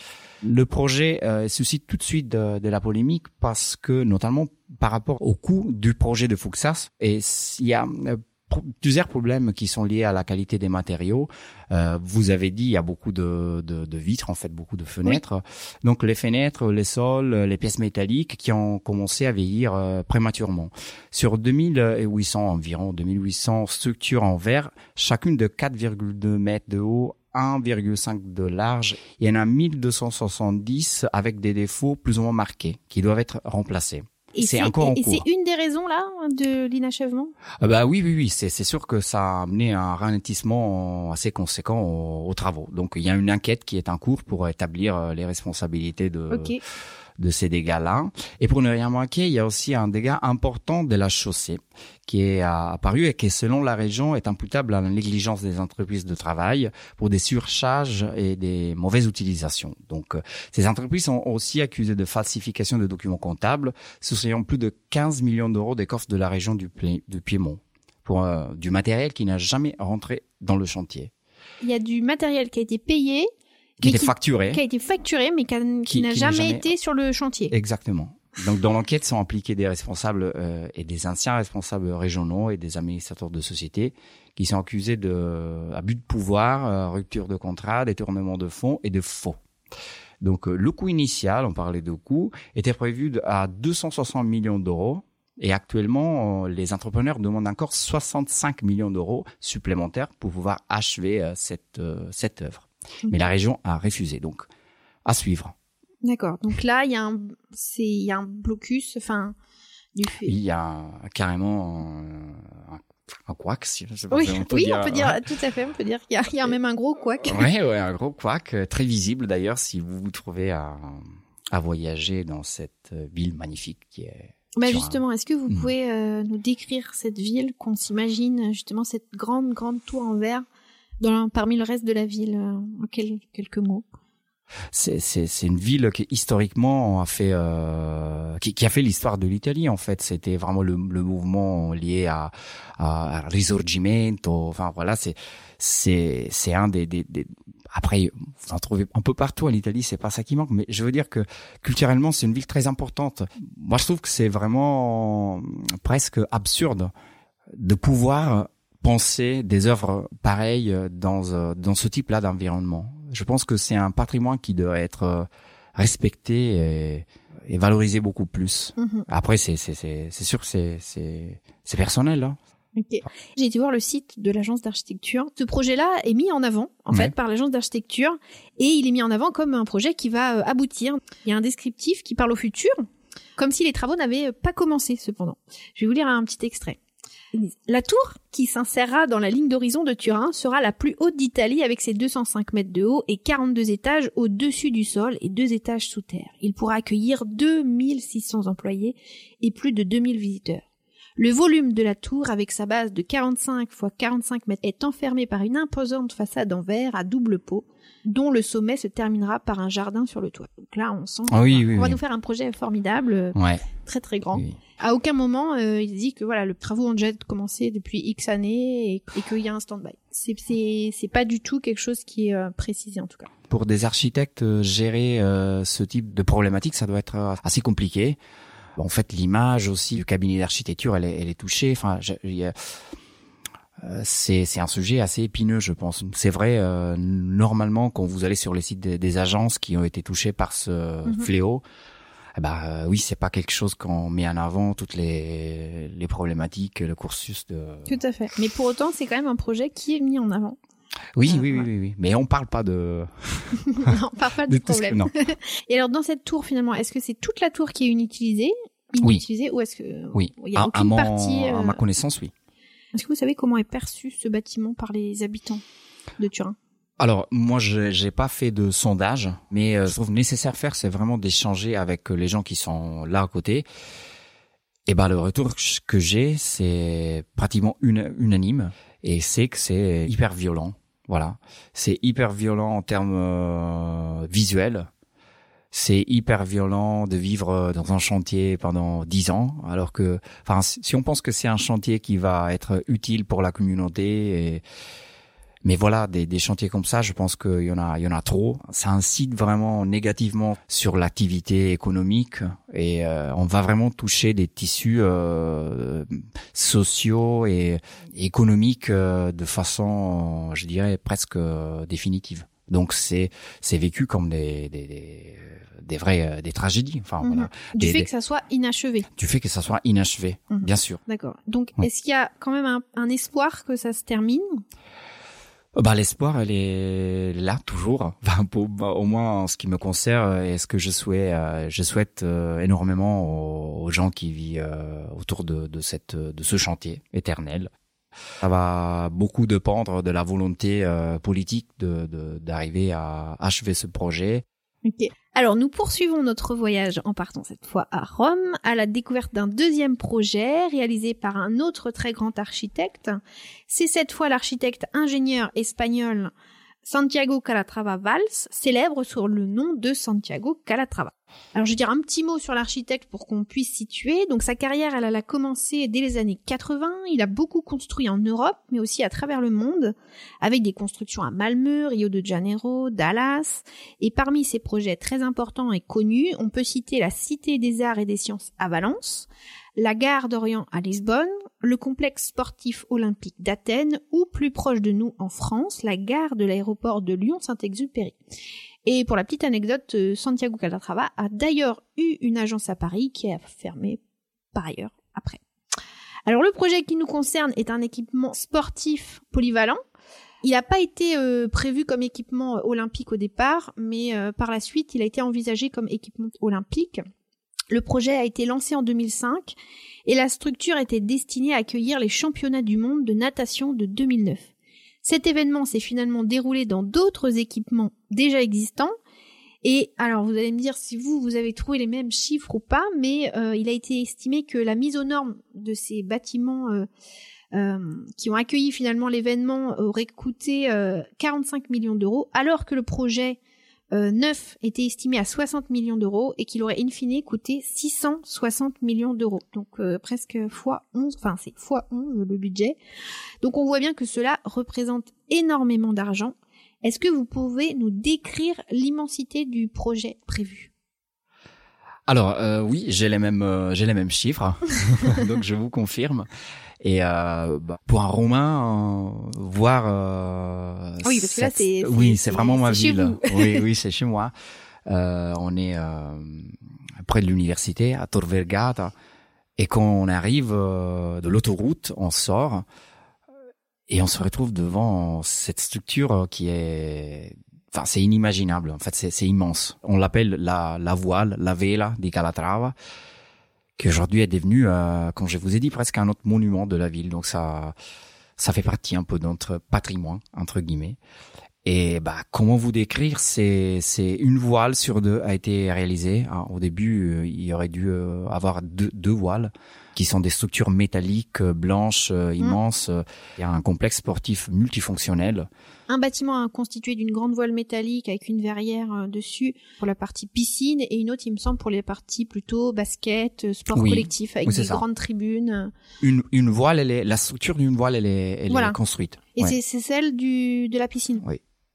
Le projet euh, suscite tout de suite de, de la polémique parce que, notamment par rapport au coût du projet de Fuxas, et il y a euh, plusieurs problèmes qui sont liés à la qualité des matériaux. Euh, vous avez dit, il y a beaucoup de, de, de vitres, en fait, beaucoup de fenêtres. Donc les fenêtres, les sols, les pièces métalliques qui ont commencé à vieillir euh, prématurément. Sur 2800 environ, 2800 structures en verre, chacune de 4,2 mètres de haut, 1,5 de large. Il y en a 1270 avec des défauts plus ou moins marqués qui doivent être remplacés. Et c'est encore en et c'est une des raisons là de l'inachèvement? Ah bah oui, oui, oui, c'est c'est sûr que ça a amené un ralentissement assez conséquent aux, aux travaux. Donc il y a une enquête qui est en cours pour établir euh, les responsabilités de de ces dégâts-là. Et pour ne rien manquer, il y a aussi un dégât important de la chaussée qui est apparu et qui, selon la région, est imputable à la négligence des entreprises de travail pour des surcharges et des mauvaises utilisations. Donc, euh, ces entreprises sont aussi accusées de falsification de documents comptables, souciant plus de 15 millions d'euros des coffres de la région du, Piémont pour euh, du matériel qui n'a jamais rentré dans le chantier. Il y a du matériel qui a été payé qui a été facturé. Qui a été facturé, mais qui, n'a jamais, été sur le chantier. Exactement. Donc dans l'enquête sont impliqués des responsables euh, et des anciens responsables régionaux et des administrateurs de sociétés qui sont accusés de abus de pouvoir, euh, rupture de contrat, détournement de fonds et de faux. Donc euh, le coût initial, on parlait de coût, était prévu à 260 millions d'euros et actuellement les entrepreneurs demandent encore 65 millions d'euros supplémentaires pour pouvoir achever cette cette œuvre. Mais la région a refusé. Donc à suivre. D'accord. Donc là, il y a un, c'est, il y a un blocus, enfin, du fait. Il y a carrément un, un couac, si je sais pas oui, on peut oui, dire. on peut dire, tout à fait, on peut dire qu'il y a, il y a même un gros couac. Oui, ouais, un gros couac, euh, très visible d'ailleurs si vous vous trouvez à, à voyager dans cette euh, ville magnifique qui est. Bah justement, est-ce que vous hmm. pouvez euh, nous décrire cette ville qu'on s'imagine, justement cette grande, grande tour en verre dans, parmi le reste de la ville, en quelques mots? C'est une ville qui historiquement a fait euh, qui, qui, a fait l'histoire de l'Italie en fait. C'était vraiment le, le, mouvement lié à, à Risorgimento. Enfin voilà c'est c'est c'est un des, des, des, après vous en trouvez un peu partout en Italie c'est pas ça qui manque mais je veux dire que culturellement c'est une ville très importante. Moi je trouve que c'est vraiment presque absurde de pouvoir penser des œuvres pareilles dans dans ce type là d'environnement je pense que c'est un patrimoine qui doit être euh, respecté et, et valorisé beaucoup plus. Mhm. Après, c'est c'est c'est c'est sûr que c'est c'est c'est personnel. Hein. Okay. J'ai été voir le site de l'agence d'architecture. Ce projet-là est mis en avant, en fait, par l'agence d'architecture, et il est mis en avant comme un projet qui va euh, aboutir. Il y a un descriptif qui parle au futur, comme si les travaux n'avaient pas commencé, cependant. Je vais vous lire un petit extrait. La tour, qui s'insérera dans la ligne d'horizon de Turin, sera la plus haute d'Italie avec ses 205 mètres de haut et 42 étages au-dessus du sol et deux étages sous terre. Il pourra accueillir 2600 employés et plus de 2000 visiteurs. Le volume de la tour, avec sa base de 45 x 45 mètres, est enfermé par une imposante façade en verre à double pot, dont le sommet se terminera par un jardin sur le toit. Donc là, on sent ah oui, va nous faire un projet formidable, très très grand. À aucun moment, euh, il dit que voilà, le travaux ont déjà commencé depuis X années et, qu'il y a un stand-by. C'est c'est pas du tout quelque chose qui est euh, précisé en tout cas. Pour des architectes, euh, gérer ce type de problématique, ça doit être assez compliqué. En fait, l'image aussi du cabinet d'architecture, elle est, elle est touchée. Enfin, c'est c'est un sujet assez épineux, je pense. C'est vrai, normalement, quand vous allez sur les sites des, agences qui ont été touchées par ce mhm. fléau, eh ben euh, oui, c'est pas quelque chose qu'on met en avant toutes les les problématiques, le cursus de. Tout à fait. Mais pour autant, c'est quand même un projet qui est mis en avant. Oui, oui, oui, oui, oui, Mais on parle pas de. non, on parle pas de, problème. Non. Et alors, dans cette tour, finalement, est-ce que c'est toute la tour qui est inutilisée, inutilisée, ou est-ce que oui. il y a aucune partie À ma connaissance, oui. Est-ce que vous savez comment est perçu ce bâtiment par les habitants de Turin? Alors moi je j'ai pas fait de sondage, mais euh, je trouve nécessaire faire c'est vraiment d'échanger avec euh, les gens qui sont là à côté. Et ben le retour que j'ai c'est pratiquement unanime et c'est que c'est hyper violent. Voilà, c'est hyper violent en termes euh, visuels. C'est hyper violent de vivre dans un chantier pendant dix ans, alors que, enfin, si on pense que c'est un chantier qui va être utile pour la communauté et mais voilà, des, des chantiers comme ça, je pense qu'il y en a, il y en a trop. Ça incite vraiment négativement sur l'activité économique et euh, on va vraiment toucher des tissus euh, sociaux et économiques euh, de façon, je dirais, presque définitive. Donc c'est c'est vécu comme des des, des, des vraies des tragédies. Enfin mhm. voilà. Du fait que ça soit inachevé. Du fait que ça soit inachevé, mhm. bien sûr. D'accord. Donc est-ce qu'il y a quand même un, un espoir que ça se termine? Bah l'espoir, elle est là toujours. Enfin, pour, bah, au moins en ce qui me concerne, et ce que je souhaite, euh, je souhaite euh, énormément aux, gens qui vivent euh, autour de, de cette, de ce chantier éternel. Ça va beaucoup dépendre de la volonté politique de d'arriver à achever ce projet. Ok. Alors nous poursuivons notre voyage en partant cette fois à Rome à la découverte d'un deuxième projet réalisé par un autre très grand architecte. C'est cette fois l'architecte ingénieur espagnol Santiago Calatrava Valls, célèbre sur le nom de Santiago Calatrava. Alors je vais dire un petit mot sur l'architecte pour qu'on puisse situer. Donc sa carrière, elle, elle, a commencé dès les années 80. Il a beaucoup construit en Europe, mais aussi à travers le monde, avec des constructions à Malmö, Rio de Janeiro, Dallas. Et parmi ses projets très importants et connus, on peut citer la Cité des Arts et des Sciences à Valence, la gare d'Orient à Lisbonne, le complexe sportif olympique d'Athènes ou plus proche de nous en France, la gare de l'aéroport de Lyon-Saint-Exupéry. Et pour la petite anecdote, euh, Santiago Calatrava a d'ailleurs eu une agence à Paris qui a fermé par ailleurs après. Alors le projet qui nous concerne est un équipement sportif polyvalent. Il n'a pas été euh, prévu comme équipement euh, olympique au départ, mais par la suite, il a été envisagé comme équipement olympique. Le projet a été lancé en 2005 et la structure était destinée à accueillir les championnats du monde de natation de 2009. Cet événement s'est finalement déroulé dans d'autres équipements déjà existants. Et alors vous allez me dire si vous vous avez trouvé les mêmes chiffres ou pas, mais euh, il a été estimé que la mise aux normes de ces bâtiments euh, euh, qui ont accueilli finalement l'événement aurait coûté 45 millions d'euros, alors que le projet euh, neuf était estimé à 60 millions d'euros et qu'il aurait in fine coûté 660 millions d'euros. Donc euh, presque fois 11, enfin c'est fois 11 le budget. Donc on voit bien que cela représente énormément d'argent. Est-ce que vous pouvez nous décrire l'immensité du projet prévu? Alors euh, oui, j'ai les mêmes euh, j'ai les mêmes chiffres, donc je vous confirme. Et euh, bah, pour un Romain, euh, voir. Euh, oui, parce que là, c'est- Oui, c'est- vraiment ma ville. oui, oui, c'est chez moi. Euh, on est euh, près de l'université à Tor Vergata, et quand on arrive de l'autoroute, on sort et on se retrouve devant cette structure qui est Enfin, c'est inimaginable. En fait, c'est immense. On l'appelle la, la voile, la vela di Calatrava, qui aujourd'hui est devenue, euh, comme je vous ai dit, presque un autre monument de la ville. Donc ça, ça fait partie un peu de notre patrimoine entre guillemets. Et bah, comment vous décrire C'est c'est une voile sur deux a été réalisée. hein. Au début, euh, il y aurait dû euh, avoir deux, deux voiles qui sont des structures métalliques euh, blanches euh, immenses. Il y a un complexe sportif multifonctionnel. Un bâtiment constitué d'une grande voile métallique avec une verrière euh, dessus pour la partie piscine et une autre, il me semble, pour les parties plutôt basket, euh, sport Oui. collectif avec Oui, des ça. grandes tribunes. Une, une voile, elle est la structure d'une voile, elle est, elle Voilà. est construite. Et Ouais. c'est celle du de la piscine.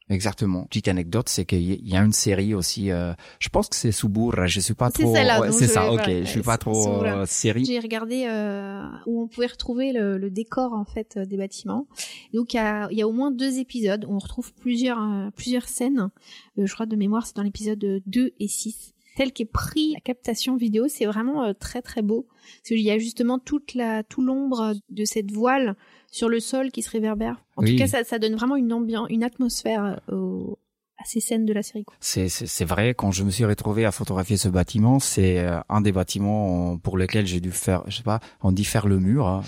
Exactement. Petite anecdote, c'est qu'il y a une série aussi. euh, je pense que c'est Suburra. Je suis pas C'est trop. c'est je ça. Ok. Je suis pas trop euh, série. J'ai regardé euh, où on pouvait retrouver le, le décor en fait euh, des bâtiments. Donc il y a, y a au moins deux épisodes où on retrouve plusieurs euh, plusieurs scènes. Je crois de mémoire c'est dans l'épisode 2 et 6. Tel qu'est pris la captation vidéo, c'est vraiment très très beau. Parce qu'il y a justement toute la tout l'ombre de cette voile sur le sol qui se réverbère. En Oui. tout cas, ça, ça donne vraiment une ambiance, une atmosphère euh, au- à ces scènes de la série. C'est c'est vrai. Quand je me suis retrouvé à photographier ce bâtiment, c'est euh, un des bâtiments pour lesquels j'ai dû faire, je sais pas, on dit faire le mur. hein.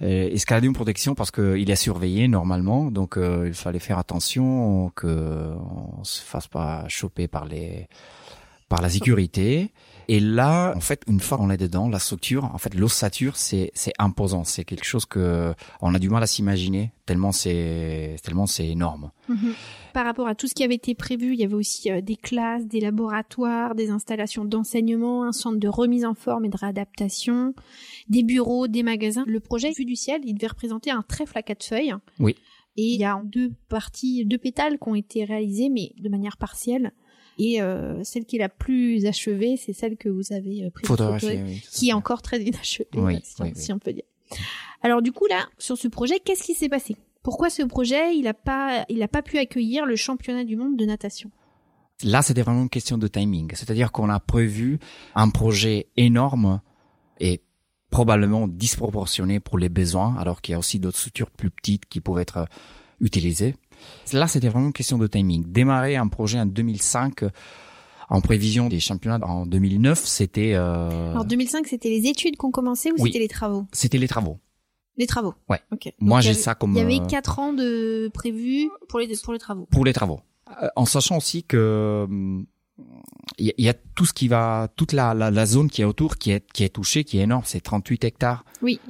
Et escalader une protection parce que il est surveillé normalement, donc euh, il fallait faire attention que on se fasse pas choper par les par la sécurité. Et là, en fait, une fois qu'on est dedans, la structure, en fait, l'ossature, c'est c'est imposant. C'est quelque chose que on a du mal à s'imaginer tellement c'est tellement c'est énorme. Par rapport à tout ce qui avait été prévu, il y avait aussi euh, des classes, des laboratoires, des installations d'enseignement, un centre de remise en forme et de réadaptation, des bureaux, des magasins. Le projet vu du ciel, il devait représenter un trèfle à quatre feuilles. Oui. Et il y a deux parties, deux pétales qui ont été réalisées, mais de manière partielle. Et euh, celle qui est la plus achevée, c'est celle que vous avez euh, prise oui, qui est encore très inachevée, Oui, si, on, oui, oui. si on peut dire. Alors du coup là, sur ce projet, qu'est-ce qui s'est passé? Pourquoi ce projet, il a pas, il a pas pu accueillir le championnat du monde de natation? Là, c'était vraiment une question de timing. C'est-à-dire qu'on a prévu un projet énorme et probablement disproportionné pour les besoins, alors qu'il y a aussi d'autres structures plus petites qui pouvaient être euh, utilisées. Là, c'était vraiment une question de timing. Démarrer un projet en 2005 euh, en prévision des championnats en 2009, c'était euh, Alors 2005, c'était les études qu'on commençait ou Oui. c'était les travaux? C'était les travaux. Les travaux. Ouais. Ok. Moi, j'ai ça comme Il y avait euh, quatre ans de prévus pour les pour les travaux. pour les travaux. Euh, En sachant aussi que il y, a tout ce qui va, toute la, la, la, zone qui est autour, qui est qui est touchée, qui est énorme. C'est 38 hectares. Oui.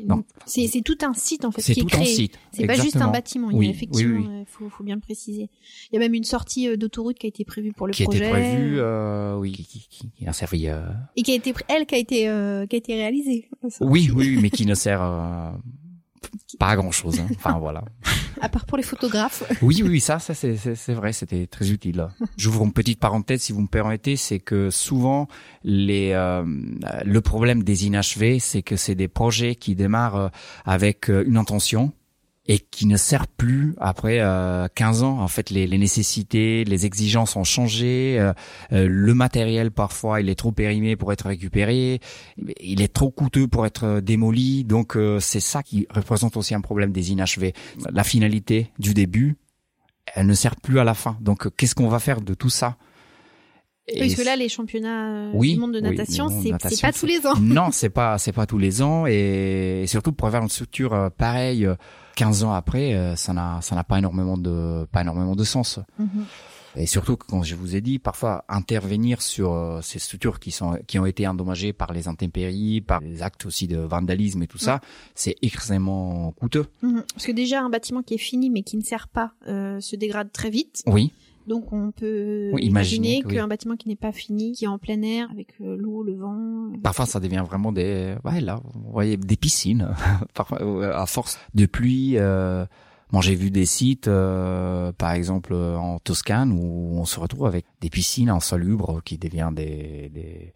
C'est tout un site en fait. C'est tout un site. C'est pas juste un bâtiment. Il y a effectivement, il faut, faut bien le préciser. Il y a même une sortie euh, d'autoroute qui a été prévue pour le qui projet. Qui a été prévue, euh, oui, qui, qui, qui, a servi. Euh... Et qui a été, elle, qui a été, euh, qui a été réalisée. Oui, oui, mais qui ne sert euh, pas grand chose. Hein. Enfin voilà. à part pour les photographes. oui, oui, ça, ça c'est, c'est, vrai, c'était très utile. J'ouvre une petite parenthèse, si vous me permettez, c'est que souvent les, euh, le problème des inachevés, c'est que c'est des projets qui démarrent euh, avec euh, une intention et qui ne sert plus après euh, 15 ans. En fait, les, les, nécessités, les exigences ont changé. Euh, euh, le matériel, parfois, il est trop périmé pour être récupéré. Il est trop coûteux pour être démoli. Donc, euh, c'est ça qui représente aussi un problème des inachevés. La finalité du début, elle ne sert plus à la fin. Donc, qu'est-ce qu'on va faire de tout ça? Et Parce que là, les championnats du monde de natation, c'est pas tous les ans. Non, c'est pas c'est pas tous les ans, et, surtout pour avoir une structure pareille 15 ans après, euh, ça n'a ça n'a pas énormément de pas énormément de sens. Mhm. Et surtout, comme je vous ai dit, parfois intervenir sur euh, ces structures qui sont qui ont été endommagées par les intempéries, par les actes aussi de vandalisme et tout ça, c'est extrêmement coûteux. Mhm. Parce que déjà un bâtiment qui est fini mais qui ne sert pas euh, se dégrade très vite. Oui. Donc on peut imaginer, qu'un bâtiment qui n'est pas fini, qui est en plein air avec euh, l'eau, le vent. Parfois ça devient vraiment des ouais là vous voyez des piscines euh, à force de pluie euh... Moi, j'ai vu des sites, euh, par exemple en Toscane, où on se retrouve avec des piscines insalubres qui deviennent des des,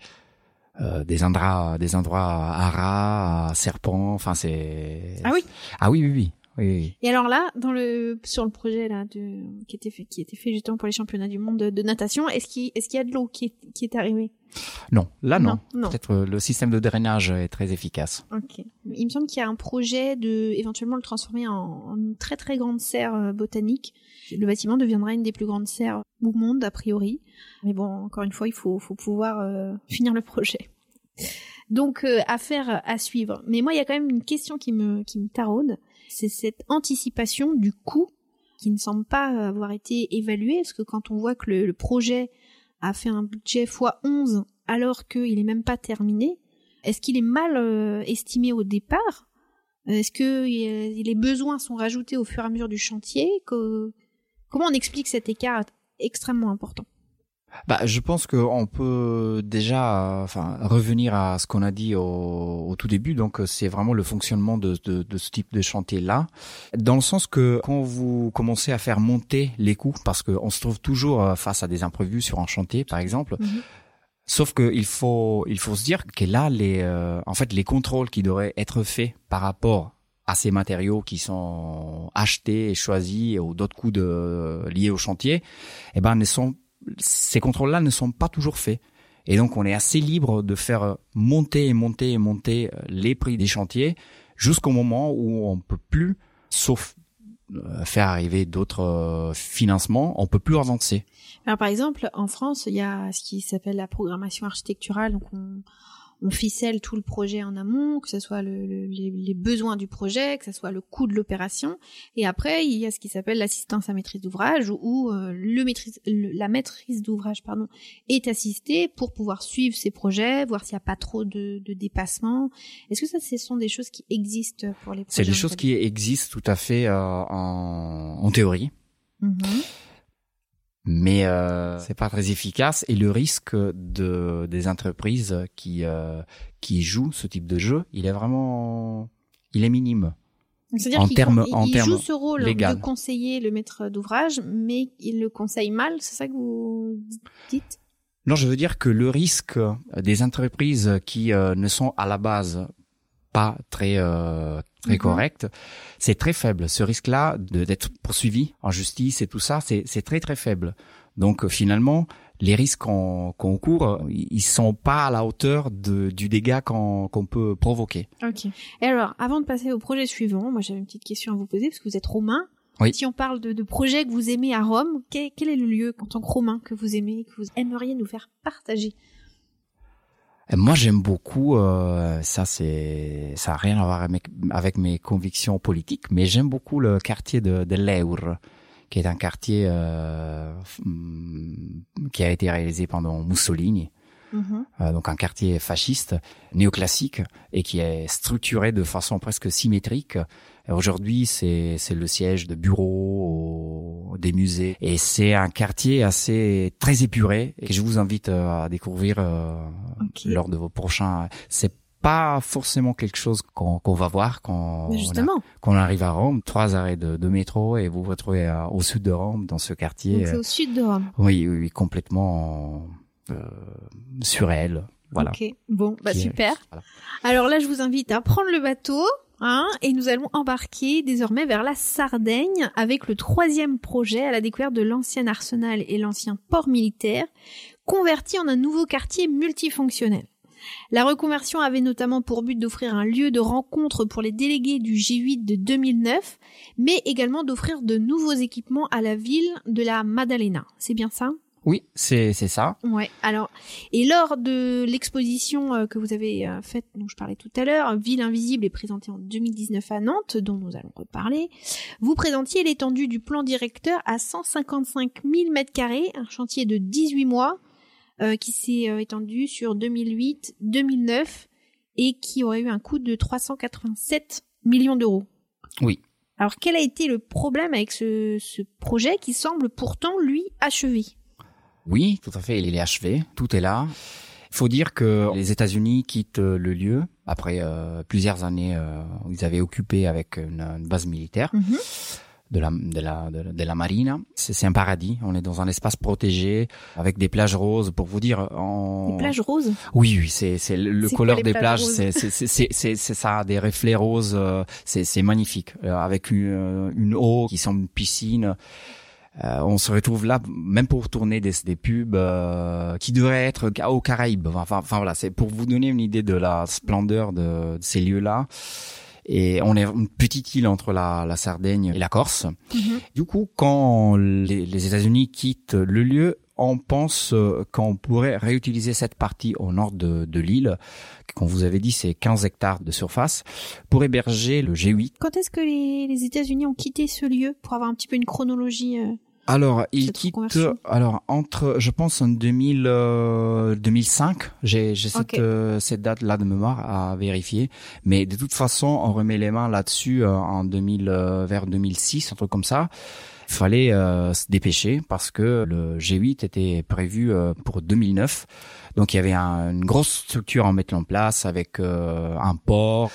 euh, des endroits des endroits à rats, à serpents. Enfin, c'est ah oui ah oui oui oui et alors là, dans le sur le projet là de qui était fait qui était fait justement pour les championnats du monde de, natation, est-ce qu'il est-ce qu'il y a de l'eau qui est qui est arrivée? Non, là non. Peut-être euh, le système de drainage est très efficace. Ok. Il me semble qu'il y a un projet de éventuellement le transformer en, une très très grande serre euh, botanique. Le bâtiment deviendra une des plus grandes serres au monde a priori. Mais bon, encore une fois, il faut faut pouvoir euh, finir le projet. Donc affaire à suivre. Mais moi, il y a quand même une question qui me qui me taraude c'est cette anticipation du coût qui ne semble pas avoir été évalué, parce que quand on voit que le, projet a fait un budget x11 alors qu'il n'est même pas terminé, est-ce qu'il est mal euh, estimé au départ? Est-ce que les besoins sont rajoutés au fur et à mesure du chantier? Comment on explique cet écart extrêmement important? Bah, je pense qu'on peut déjà, enfin, revenir à ce qu'on a dit au, au, tout début. Donc, c'est vraiment le fonctionnement de, de, de ce type de chantier-là, dans le sens que quand vous commencez à faire monter les coûts, parce qu'on se trouve toujours euh, face à des imprévus sur un chantier, par exemple. Mhm. Sauf qu'il faut, il faut se dire que là, les, euh, en fait, les contrôles qui devraient être faits par rapport à ces matériaux qui sont achetés et choisis ou d'autres coûts de, liés au chantier, eh ben, ne sont ces contrôles-là ne sont pas toujours faits. Et donc, on est assez libre de faire monter et monter et monter euh, les prix des chantiers jusqu'au moment où on peut plus, sauf euh, faire arriver d'autres euh, financements, on peut plus avancer. Alors, par exemple, en France, il y a ce qui s'appelle la programmation architecturale. Donc, on, on ficelle tout le projet en amont, que ce soit le, les, besoins du projet, que ce soit le coût de l'opération. Et après, il y a ce qui s'appelle l'assistance à maîtrise d'ouvrage, où, euh, le maîtrise, la maîtrise d'ouvrage pardon, est assistée pour pouvoir suivre ces projets, voir s'il n'y a pas trop de, de dépassement. Est-ce que ça, ce sont des choses qui existent pour les projets C'est des choses qui existent tout à fait euh, en, en, théorie. Mm-hmm mais euh, c'est pas très efficace et le risque de des entreprises qui euh, qui jouent ce type de jeu, il est vraiment il est minime. C'est-à-dire qu'il il, joue ce rôle de conseiller le maître d'ouvrage, mais il le conseille mal, c'est ça que vous dites? Non, je veux dire que le risque des entreprises qui euh, ne sont à la base pas très euh, très mhm. correct, c'est très faible. Ce risque-là d'être poursuivi en justice et tout ça, c'est c'est très très faible. Donc finalement, les risques qu'on court, ils sont pas à la hauteur de, du dégât qu'on peut provoquer. Ok. Et alors, avant de passer au projet suivant, moi j'avais une petite question à vous poser parce que vous êtes romain. Oui. Si on parle de, de projets que vous aimez à Rome, quel, quel est le lieu en tant que romain que vous aimez, que vous aimeriez nous faire partager? Moi, j'aime beaucoup. Euh, ça, c'est ça a rien à voir avec, avec, mes convictions politiques, mais j'aime beaucoup le quartier de, de l'Eur, qui est un quartier euh, mm, qui a été réalisé pendant Mussolini. Mhm. Euh, donc un quartier fasciste, néoclassique, et qui est structuré de façon presque symétrique. Et Aujourd'hui, c'est c'est le siège de bureaux, au- des musées, et c'est un quartier assez très épuré et que je vous invite euh, à découvrir euh, Ok. lors de vos prochains. C'est pas forcément quelque chose qu'on qu'on va voir quand on, a- justement, quand on arrive à Rome. Trois arrêts de, de métro et vous vous retrouvez euh, au sud de Rome, dans ce quartier. c'est euh, au sud de Rome. oui, oui, oui, complètement euh, surréel. Voilà. Ok, bon, bah est- super. voilà. Alors là, je vous invite à prendre le bateau, hein, et nous allons embarquer désormais vers la Sardaigne avec le troisième projet à la découverte de l'ancien arsenal et l'ancien port militaire, converti en un nouveau quartier multifonctionnel. La reconversion avait notamment pour but d'offrir un lieu de rencontre pour les délégués du G8 de 2009, mais également d'offrir de nouveaux équipements à la ville de la Maddalena. C'est bien ça? Oui, c'est c'est ça. Ouais. Alors, et lors de l'exposition euh, que vous avez euh, faite, dont je parlais tout à l'heure, Ville invisible est présentée en 2019 à Nantes, dont nous allons reparler. Vous présentiez l'étendue du plan directeur à 155 000 mètres carrés, un chantier de 18 mois euh, qui s'est euh, étendu sur 2008-2009 et qui aurait eu un coût de 387 millions d'euros. Oui. Alors, quel a été le problème avec ce, ce projet qui semble pourtant lui achevé? Oui, tout à fait. Il est achevé. Tout est là. Il faut dire que les États-Unis quittent euh, le lieu après euh, plusieurs années euh, où ils avaient occupé avec une, une base militaire Mhm. de la de la de, la- de la marine. C'est un paradis. On est dans un espace protégé avec des plages roses. Pour vous dire, en Les plages roses? Oui, oui, c'est c'est le, couleur des plages c'est c'est c'est c'est c'est c'est ça, des reflets roses, euh, c'est c'est magnifique, euh, avec une euh, une eau qui semble une piscine. Euh, on se retrouve là, même pour tourner des des pubs euh, qui devraient être aux Caraïbes. Enfin, enfin voilà, c'est pour vous donner une idée de la splendeur de, de ces lieux-là. Et on est une petite île entre la, la Sardaigne et la Corse. Du coup, quand les, les États-Unis quittent le lieu, on pense euh, qu'on pourrait réutiliser cette partie au nord de, de l'île, qu'on vous avait dit c'est 15 hectares de surface, pour héberger le G8. Quand est-ce que les, les États-Unis ont quitté ce lieu pour avoir un petit peu une chronologie euh, Alors, quittent, reconversion. alors entre, je pense en 2000, euh, 2005, j'ai cette, euh, cette date là de mémoire à vérifier, mais de toute façon, on remet les mains là-dessus euh, en 2000, euh, vers 2006, un truc comme ça. Il fallait euh, se dépêcher parce que le G8 était prévu euh, pour 2009. Donc il y avait un- une grosse structure à mettre en place avec euh, un port.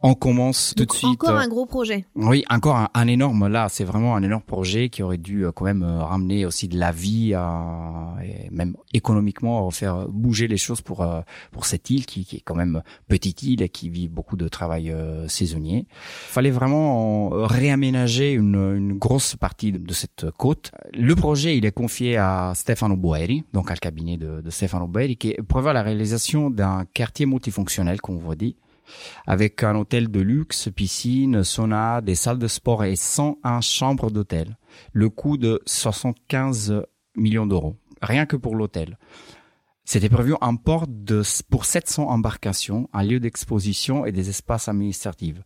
On commence tout donc de suite. Encore euh, un gros projet. oui, encore un, un énorme là, c'est vraiment un énorme projet qui aurait dû euh, quand même euh, ramener aussi de la vie à, et même économiquement faire bouger les choses pour pour cette île qui, qui est quand même petite île et qui vit beaucoup de travail euh, saisonnier. Fallait vraiment réaménager une, une grosse partie de, de cette côte. Le projet, il est confié à Stefano Boeri, donc à le cabinet de, de Stefano Boeri, qui prévoit la réalisation d'un quartier multifonctionnel, comme vous dit, avec un hôtel de luxe, piscine, sauna, des salles de sport et 101 chambres d'hôtel. Le coût de 75 millions d'euros, rien que pour l'hôtel. C'était prévu un port de, pour 700 embarcations, un lieu d'exposition et des espaces administratifs.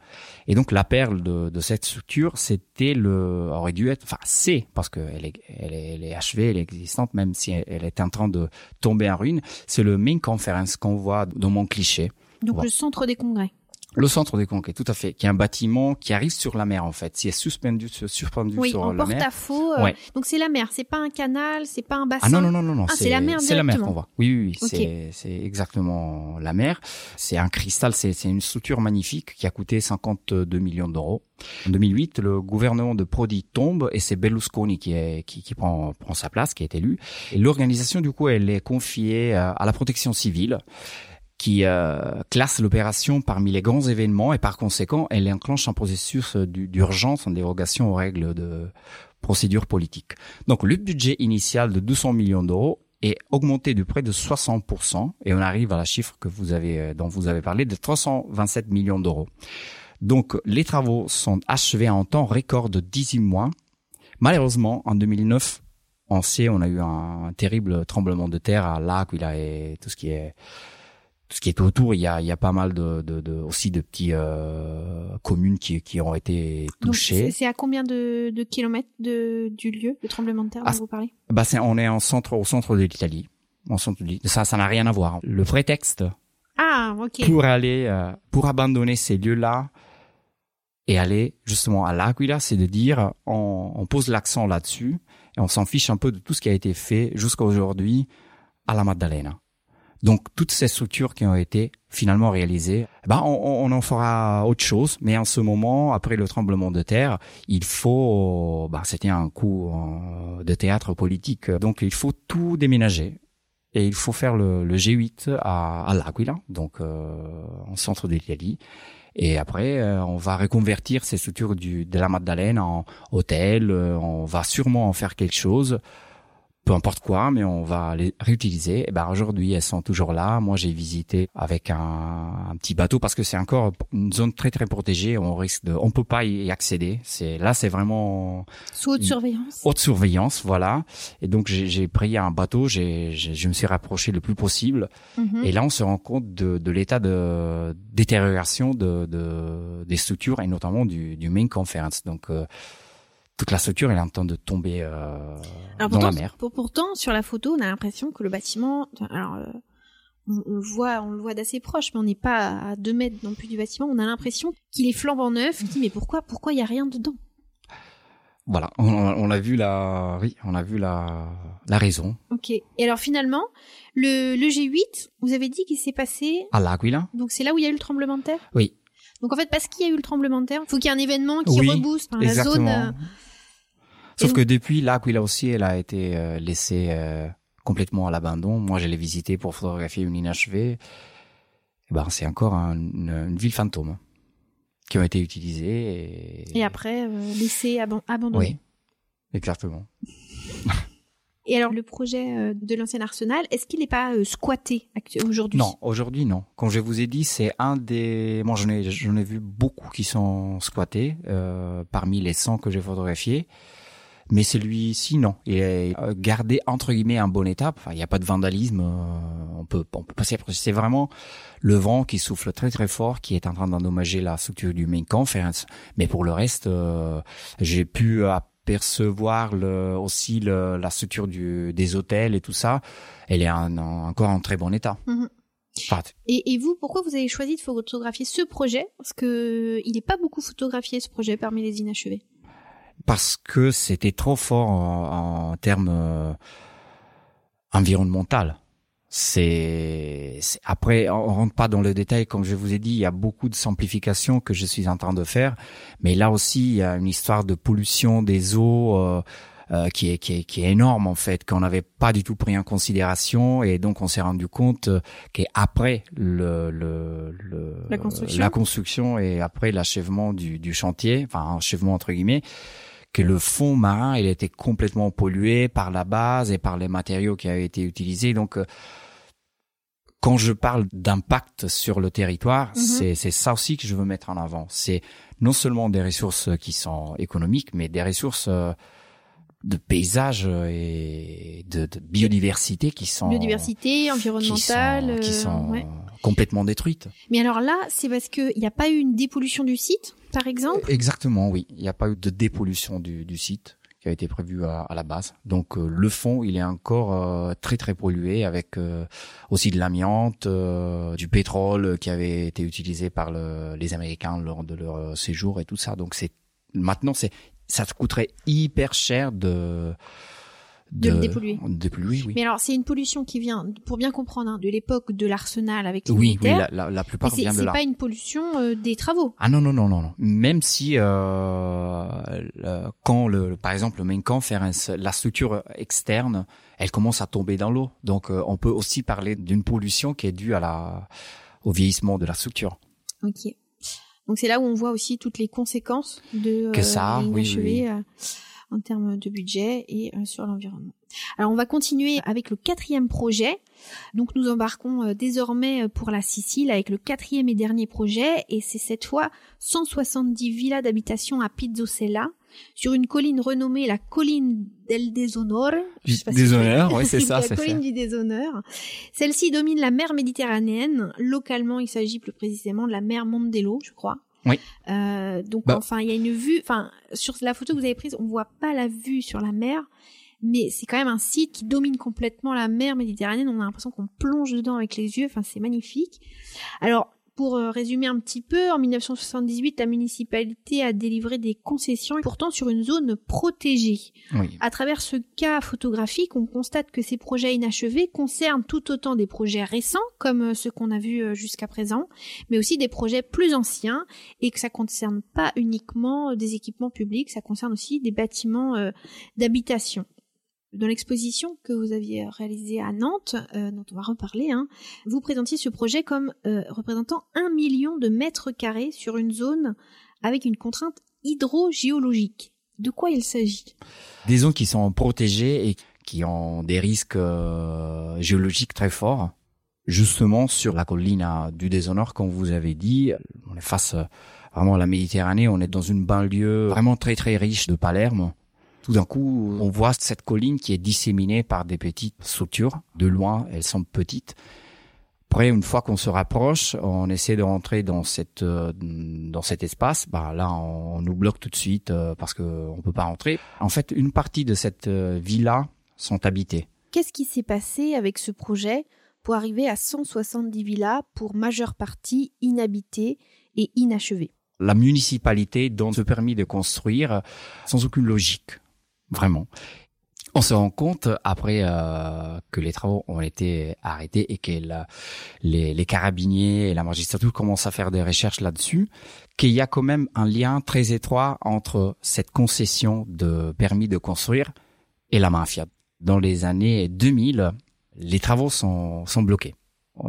Et donc la perle de, cette structure, c'était le, aurait dû être, enfin c'est, parce qu'elle elle est, elle est achevée, elle est existante, même si elle est en train de tomber en ruine, c'est le main conference qu'on voit dans mon cliché. Donc le centre des congrès. Le centre des congrès, tout à fait, qui est un bâtiment qui arrive sur la mer en fait, qui est suspendu, suspendu Oui, sur en la mer. porte-à-faux. euh, Ouais. Donc c'est la mer, c'est pas un canal, c'est pas un bassin. Ah non non non non non, Ah, c'est la mer c'est la mer qu'on voit. Oui oui, oui Ok. c'est exactement la mer. C'est un cristal, c'est une structure magnifique qui a coûté 52 millions d'euros. En 2008, le gouvernement de Prodi tombe et c'est Berlusconi qui est qui, qui prend prend sa place, qui est élu. Et l'organisation du coup, elle est confiée à la protection civile qui euh, classe l'opération parmi les grands événements et par conséquent, elle enclenche un processus euh, d'u- d'urgence en dérogation aux règles de procédure politique. Donc le budget initial de 200 millions d'euros est augmenté de près de 60% et on arrive à la chiffre que vous avez euh, dont vous avez parlé de 327 millions d'euros. Donc les travaux sont achevés en temps record de 18 mois. Malheureusement, en 2009, on sait, on a eu un, terrible tremblement de terre à L'Aquila et tout ce qui est ce qui est autour, il y a, il y a pas mal de, de, de aussi de petits euh, communes qui, qui ont été touchées. C'est à combien de, de kilomètres de, du lieu, de tremblement de terre dont vous parlez Bah, c'est, on est en centre, au centre de l'Italie. En centre de Ça, ça n'a rien à voir. Le prétexte. Ah, ok. Pour aller, euh, pour abandonner ces lieux-là et aller justement à l'Aquila, c'est de dire, on, on pose l'accent là-dessus et on s'en fiche un peu de tout ce qui a été fait jusqu'à aujourd'hui à la Maddalena. Donc toutes ces structures qui ont été finalement réalisées, eh ben on, on, en fera autre chose. Mais en ce moment, après le tremblement de terre, il faut, bah, c'était un coup euh, de théâtre politique, donc il faut tout déménager. Et il faut faire le, le G8 à, à l'Aquila, donc euh, en centre de l'Italie. Et après, euh, on va reconvertir ces structures du, de la Madeleine en hôtel. Euh, on va sûrement en faire quelque chose peu importe quoi, mais on va les réutiliser. Et ben aujourd'hui, elles sont toujours là. Moi, j'ai visité avec un, un, petit bateau parce que c'est encore une zone très très protégée. On risque de, on peut pas y accéder. C'est là, c'est vraiment sous haute surveillance. Haute surveillance, voilà. Et donc j'ai pris un bateau. J'ai, je me suis rapproché le plus possible. Mm-hmm. Et là, on se rend compte de, de l'état de détérioration de, de, des structures et notamment du, du main conference. Donc euh, toute la structure est en train de tomber euh, dans la mer. Pour, pourtant, sur la photo, on a l'impression que le bâtiment, alors euh, on, le voit, on le voit d'assez proche, mais on n'est pas à deux mètres non plus du bâtiment. On a l'impression qu'il est flambant neuf. Dit mais pourquoi, pourquoi il y a rien dedans? Voilà, on, a vu la, oui, on a vu la, la raison. Ok. Et alors finalement, le, le G8, vous avez dit qu'il s'est passé à l'Aquila. Donc c'est là où il y a eu le tremblement de terre? Oui. Donc en fait, parce qu'il y a eu le tremblement de terre, il faut qu'il y ait un événement qui rebooste la zone. Euh, Sauf que depuis, l'Aquila aussi, elle a été euh, laissée euh, complètement à l'abandon. Moi, je l'ai visité pour photographier une inachevée. Et ben, c'est encore une, ville fantôme qui ont été utilisées. Et, et après, euh, laissée abandonnée. Oui, exactement. Et alors le projet de l'ancien arsenal, est-ce qu'il n'est pas squatté aujourd'hui? Non, aujourd'hui non. Comme je vous ai dit, c'est un des. Moi, j'en ai, vu beaucoup qui sont squattés euh, parmi les 100 que j'ai photographiés. Mais celui-ci, non. Il est euh, gardé entre guillemets en bonne état. Enfin, il n'y a pas de vandalisme. Euh, on peut, on peut passer. C'est vraiment le vent qui souffle très très fort, qui est en train d'endommager la structure du main conference. Mais pour le reste, euh, j'ai pu apercevoir le, aussi le, la structure du, des hôtels et tout ça. Elle est encore en très bon état. Mm-hmm. Et, et, vous, pourquoi vous avez choisi de photographier ce projet? Parce que il n'est pas beaucoup photographié ce projet parmi les inachevés parce que c'était trop fort en, termes euh, environnemental. C'est après on rentre pas dans le détail comme je vous ai dit, il y a beaucoup de simplification que je suis en train de faire, mais là aussi il y a une histoire de pollution des eaux euh, euh, qui, est, qui, est, qui est énorme en fait qu'on n'avait pas du tout pris en considération et donc on s'est rendu compte qu'après le, le, le la, construction. la construction et après l'achèvement du, du chantier, enfin achèvement entre guillemets, que le fond marin il était complètement pollué par la base et par les matériaux qui avaient été utilisés. Donc euh, quand je parle d'impact sur le territoire, mhm. c'est ça aussi que je veux mettre en avant. C'est non seulement des ressources qui sont économiques, mais des ressources euh, de paysage et de, biodiversité qui sont biodiversité environnementale qui sont, complètement détruites. Mais alors là, c'est parce qu'il n'y a pas eu une dépollution du site par exemple? Exactement, oui. Il n'y a pas eu de dépollution du, du site qui a été prévu à, à la base. Donc euh, le fond, il est encore euh, très très pollué avec euh, aussi de l'amiante, du pétrole qui avait été utilisé par le, les Américains lors de leur séjour et tout ça. Donc c'est maintenant c'est ça coûterait hyper cher de de, le dépolluer. oui. Mais alors, c'est une pollution qui vient, pour bien comprendre, hein, de l'époque de l'arsenal avec les oui, militaires. Oui, la, la, plupart vient de là. C'est pas une pollution euh, des travaux. Ah non, non, non, non, non. Même si, euh, quand le, par exemple, le main conference, la structure externe, elle commence à tomber dans l'eau. Donc, euh, on peut aussi parler d'une pollution qui est due à la, au vieillissement de la structure. Ok. Donc, c'est là où on voit aussi toutes les conséquences de que ça, euh, oui, oui en termes de budget et euh, sur l'environnement. Alors on va continuer avec le quatrième projet. Donc nous embarquons euh, désormais euh, pour la Sicile avec le quatrième et dernier projet et c'est cette fois 170 villas d'habitation à Pizzocella sur une colline renommée la colline del Deshonor. Déshonneur, ouais, c'est ça, la colline ça. du déshonneur. Celle-ci domine la mer Méditerranéenne. Localement, il s'agit plus précisément de la mer Mondello, je crois. Oui. Euh, donc Bah. enfin, il y a une vue. Enfin, sur la photo que vous avez prise, on voit pas la vue sur la mer, mais c'est quand même un site qui domine complètement la mer Méditerranéenne. On a l'impression qu'on plonge dedans avec les yeux. Enfin, c'est magnifique. Alors. Pour euh, résumer un petit peu, en 1978, la municipalité a délivré des concessions, pourtant sur une zone protégée. Oui. À travers ce cas photographique, on constate que ces projets inachevés concernent tout autant des projets récents, comme euh, ceux qu'on a vus euh, jusqu'à présent, mais aussi des projets plus anciens, et que ça concerne pas uniquement des équipements publics, ça concerne aussi des bâtiments euh, d'habitation. Dans l'exposition que vous aviez réalisée à Nantes, euh, dont on va reparler, hein, vous présentiez ce projet comme euh, représentant un million de mètres carrés sur une zone avec une contrainte hydrogéologique. De quoi il s'agit? Des zones qui sont protégées et qui ont des risques euh, géologiques très forts. Justement, sur la colline du Déshonneur, comme vous avez dit, on est face euh, vraiment à la Méditerranée, on est dans une banlieue vraiment très très riche de Palerme. Tout d'un coup, on voit cette colline qui est disséminée par des petites structures. De loin, elles sont petites. Après, une fois qu'on se rapproche, on essaie de rentrer dans cette euh, dans cet espace. Bah là, on, nous bloque tout de suite euh, parce que on peut pas rentrer. En fait, une partie de cette euh, villa sont habitées. Qu'est-ce qui s'est passé avec ce projet pour arriver à 170 villas pour majeure partie inhabitées et inachevées? La municipalité donne ce permis de construire sans aucune logique, vraiment. On se rend compte après euh, que les travaux ont été arrêtés et que les, les carabiniers et la magistrature commencent à faire des recherches là-dessus, qu'il y a quand même un lien très étroit entre cette concession de permis de construire et la mafia. Dans les années 2000, les travaux sont, sont bloqués.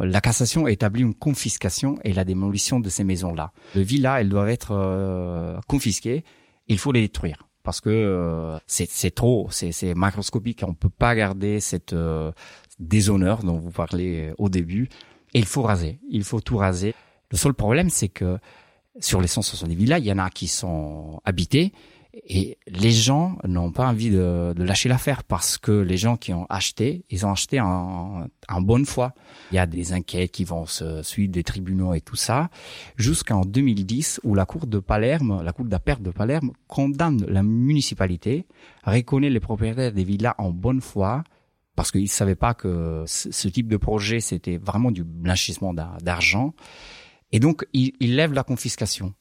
La cassation établit une confiscation et la démolition de ces maisons-là. Les villas, elles doivent être euh, confisquées. Il faut les détruire parce que euh, c'est trop, c'est c'est macroscopique. On peut pas garder cette euh, déshonneur dont vous parlez au début. Et il faut raser. Il faut tout raser. Le seul problème, c'est que sur les 170 villas, il y en a qui sont habitées et les gens n'ont pas envie de, de lâcher l'affaire parce que les gens qui ont acheté, ils ont acheté en, en bonne foi. Il y a des enquêtes qui vont se suivre des tribunaux et tout ça, jusqu'en 2010 où la cour de Palerme, la cour d'appel de Palerme condamne la municipalité, reconnaît les propriétaires des villas en bonne foi parce qu'ils savaient pas que ce, type de projet c'était vraiment du blanchissement d'ar- d'argent et donc ils, ils lèvent la confiscation.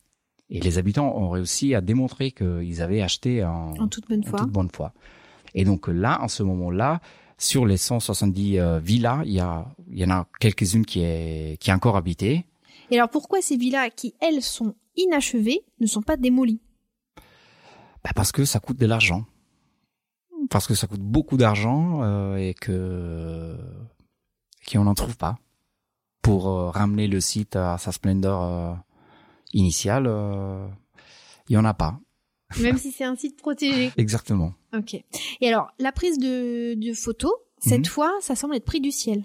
Et les habitants ont réussi à démontrer qu'ils avaient acheté en, En toute bonne en foi. toute bonne foi. Et donc là, en ce moment-là, sur les 170 euh, villas, il y a, il y en a quelques-unes qui est, qui est encore habitée. Et alors pourquoi ces villas qui, elles, sont inachevées, ne sont pas démolies? Bah, parce que ça coûte de l'argent. Parce que ça coûte beaucoup d'argent euh, et que qu'on n'en trouve pas pour euh, ramener le site à sa splendeur initiale. euh, Il y en a pas. Même si c'est un site protégé. Exactement. Ok. Et alors, la prise de, de photos, cette Mhm. fois, ça semble être pris du ciel.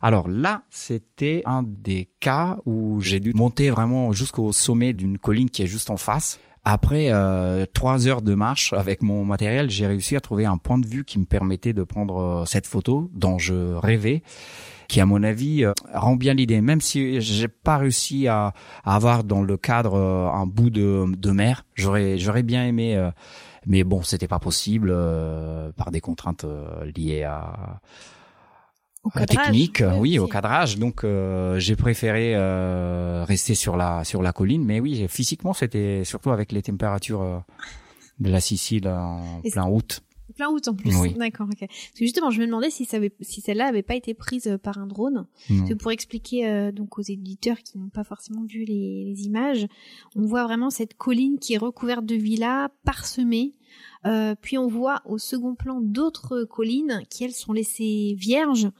Alors là, c'était un des cas où j'ai dû monter vraiment jusqu'au sommet d'une colline qui est juste en face. Après euh, trois heures de marche avec mon matériel, j'ai réussi à trouver un point de vue qui me permettait de prendre euh, cette photo dont je rêvais, qui à mon avis euh, rend bien l'idée. Même si j'ai pas réussi à, à avoir dans le cadre euh, un bout de, de mer, j'aurais j'aurais bien aimé, euh, mais bon, c'était pas possible par des contraintes liées à Au cadrage. technique, oui, au cadrage. Donc euh, j'ai préféré euh, rester sur la sur la colline, mais oui, physiquement c'était surtout avec les températures euh, de la Sicile en plein août. Plein août en plus. Oui. D'accord, ok. Parce que justement, je me demandais si, ça avait- si celle-là avait pas été prise euh, par un drone. Non. Parce que pour expliquer euh, donc aux éditeurs qui n'ont pas forcément vu les, les images, on voit vraiment cette colline qui est recouverte de villas parsemées. Euh, puis on voit au second plan d'autres collines qui elles sont laissées vierges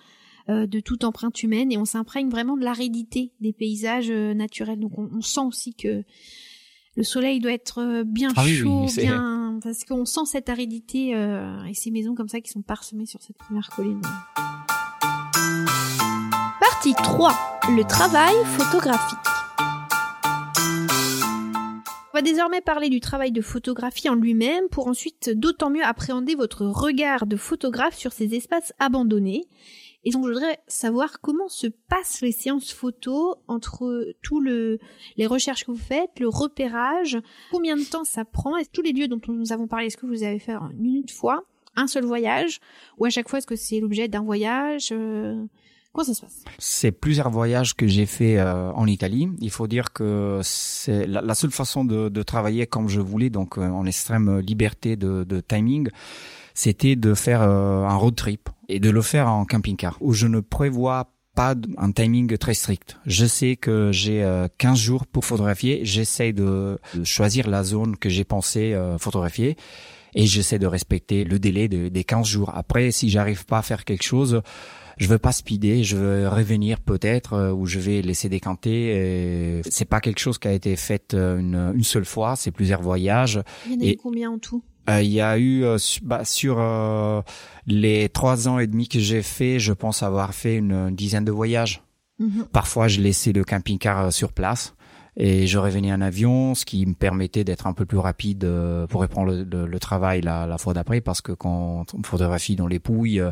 euh, de toute empreinte humaine et on s'imprègne vraiment de l'aridité des paysages euh, naturels. Donc on, on sent aussi que le soleil doit être euh, bien Ah chaud, oui, bien parce qu'on sent cette aridité euh, et ces maisons comme ça qui sont parsemées sur cette première colline. Partie 3. Le travail photographique. On va désormais parler du travail de photographie en lui-même pour ensuite d'autant mieux appréhender votre regard de photographe sur ces espaces abandonnés. Et donc je voudrais savoir comment se passent les séances photo entre tout le les recherches que vous faites, le repérage, combien de temps ça prend, tous les lieux dont nous avons parlé, est-ce que vous avez fait en une fois, un seul voyage, ou à chaque fois est-ce que c'est l'objet d'un voyage euh, Comment ça se passe? C'est plusieurs voyages que j'ai fait euh, en Italie. Il faut dire que c'est la, la, seule façon de, de, travailler comme je voulais, donc euh, en extrême liberté de, de timing, c'était de faire euh, un road trip et de le faire en camping-car où je ne prévois pas un timing très strict. Je sais que j'ai 15 jours pour photographier. J'essaie de, choisir la zone que j'ai pensé photographier et j'essaie de respecter le délai de, des 15 jours. Après, si j'arrive pas à faire quelque chose, je veux pas speeder, je veux revenir peut-être euh, ou je vais laisser décanter. C'est pas quelque chose qui a été fait euh, une, une seule fois, c'est plusieurs voyages. Il y en a eu combien en tout? euh, il y a eu bah, sur les trois ans et demi que j'ai fait, je pense avoir fait une, dizaine de voyages. Mm-hmm. Parfois, je laissais le camping-car sur place et je revenais en avion, ce qui me permettait d'être un peu plus rapide pour reprendre le, le, travail la, la fois d'après, parce que quand on photographie dans les pouilles,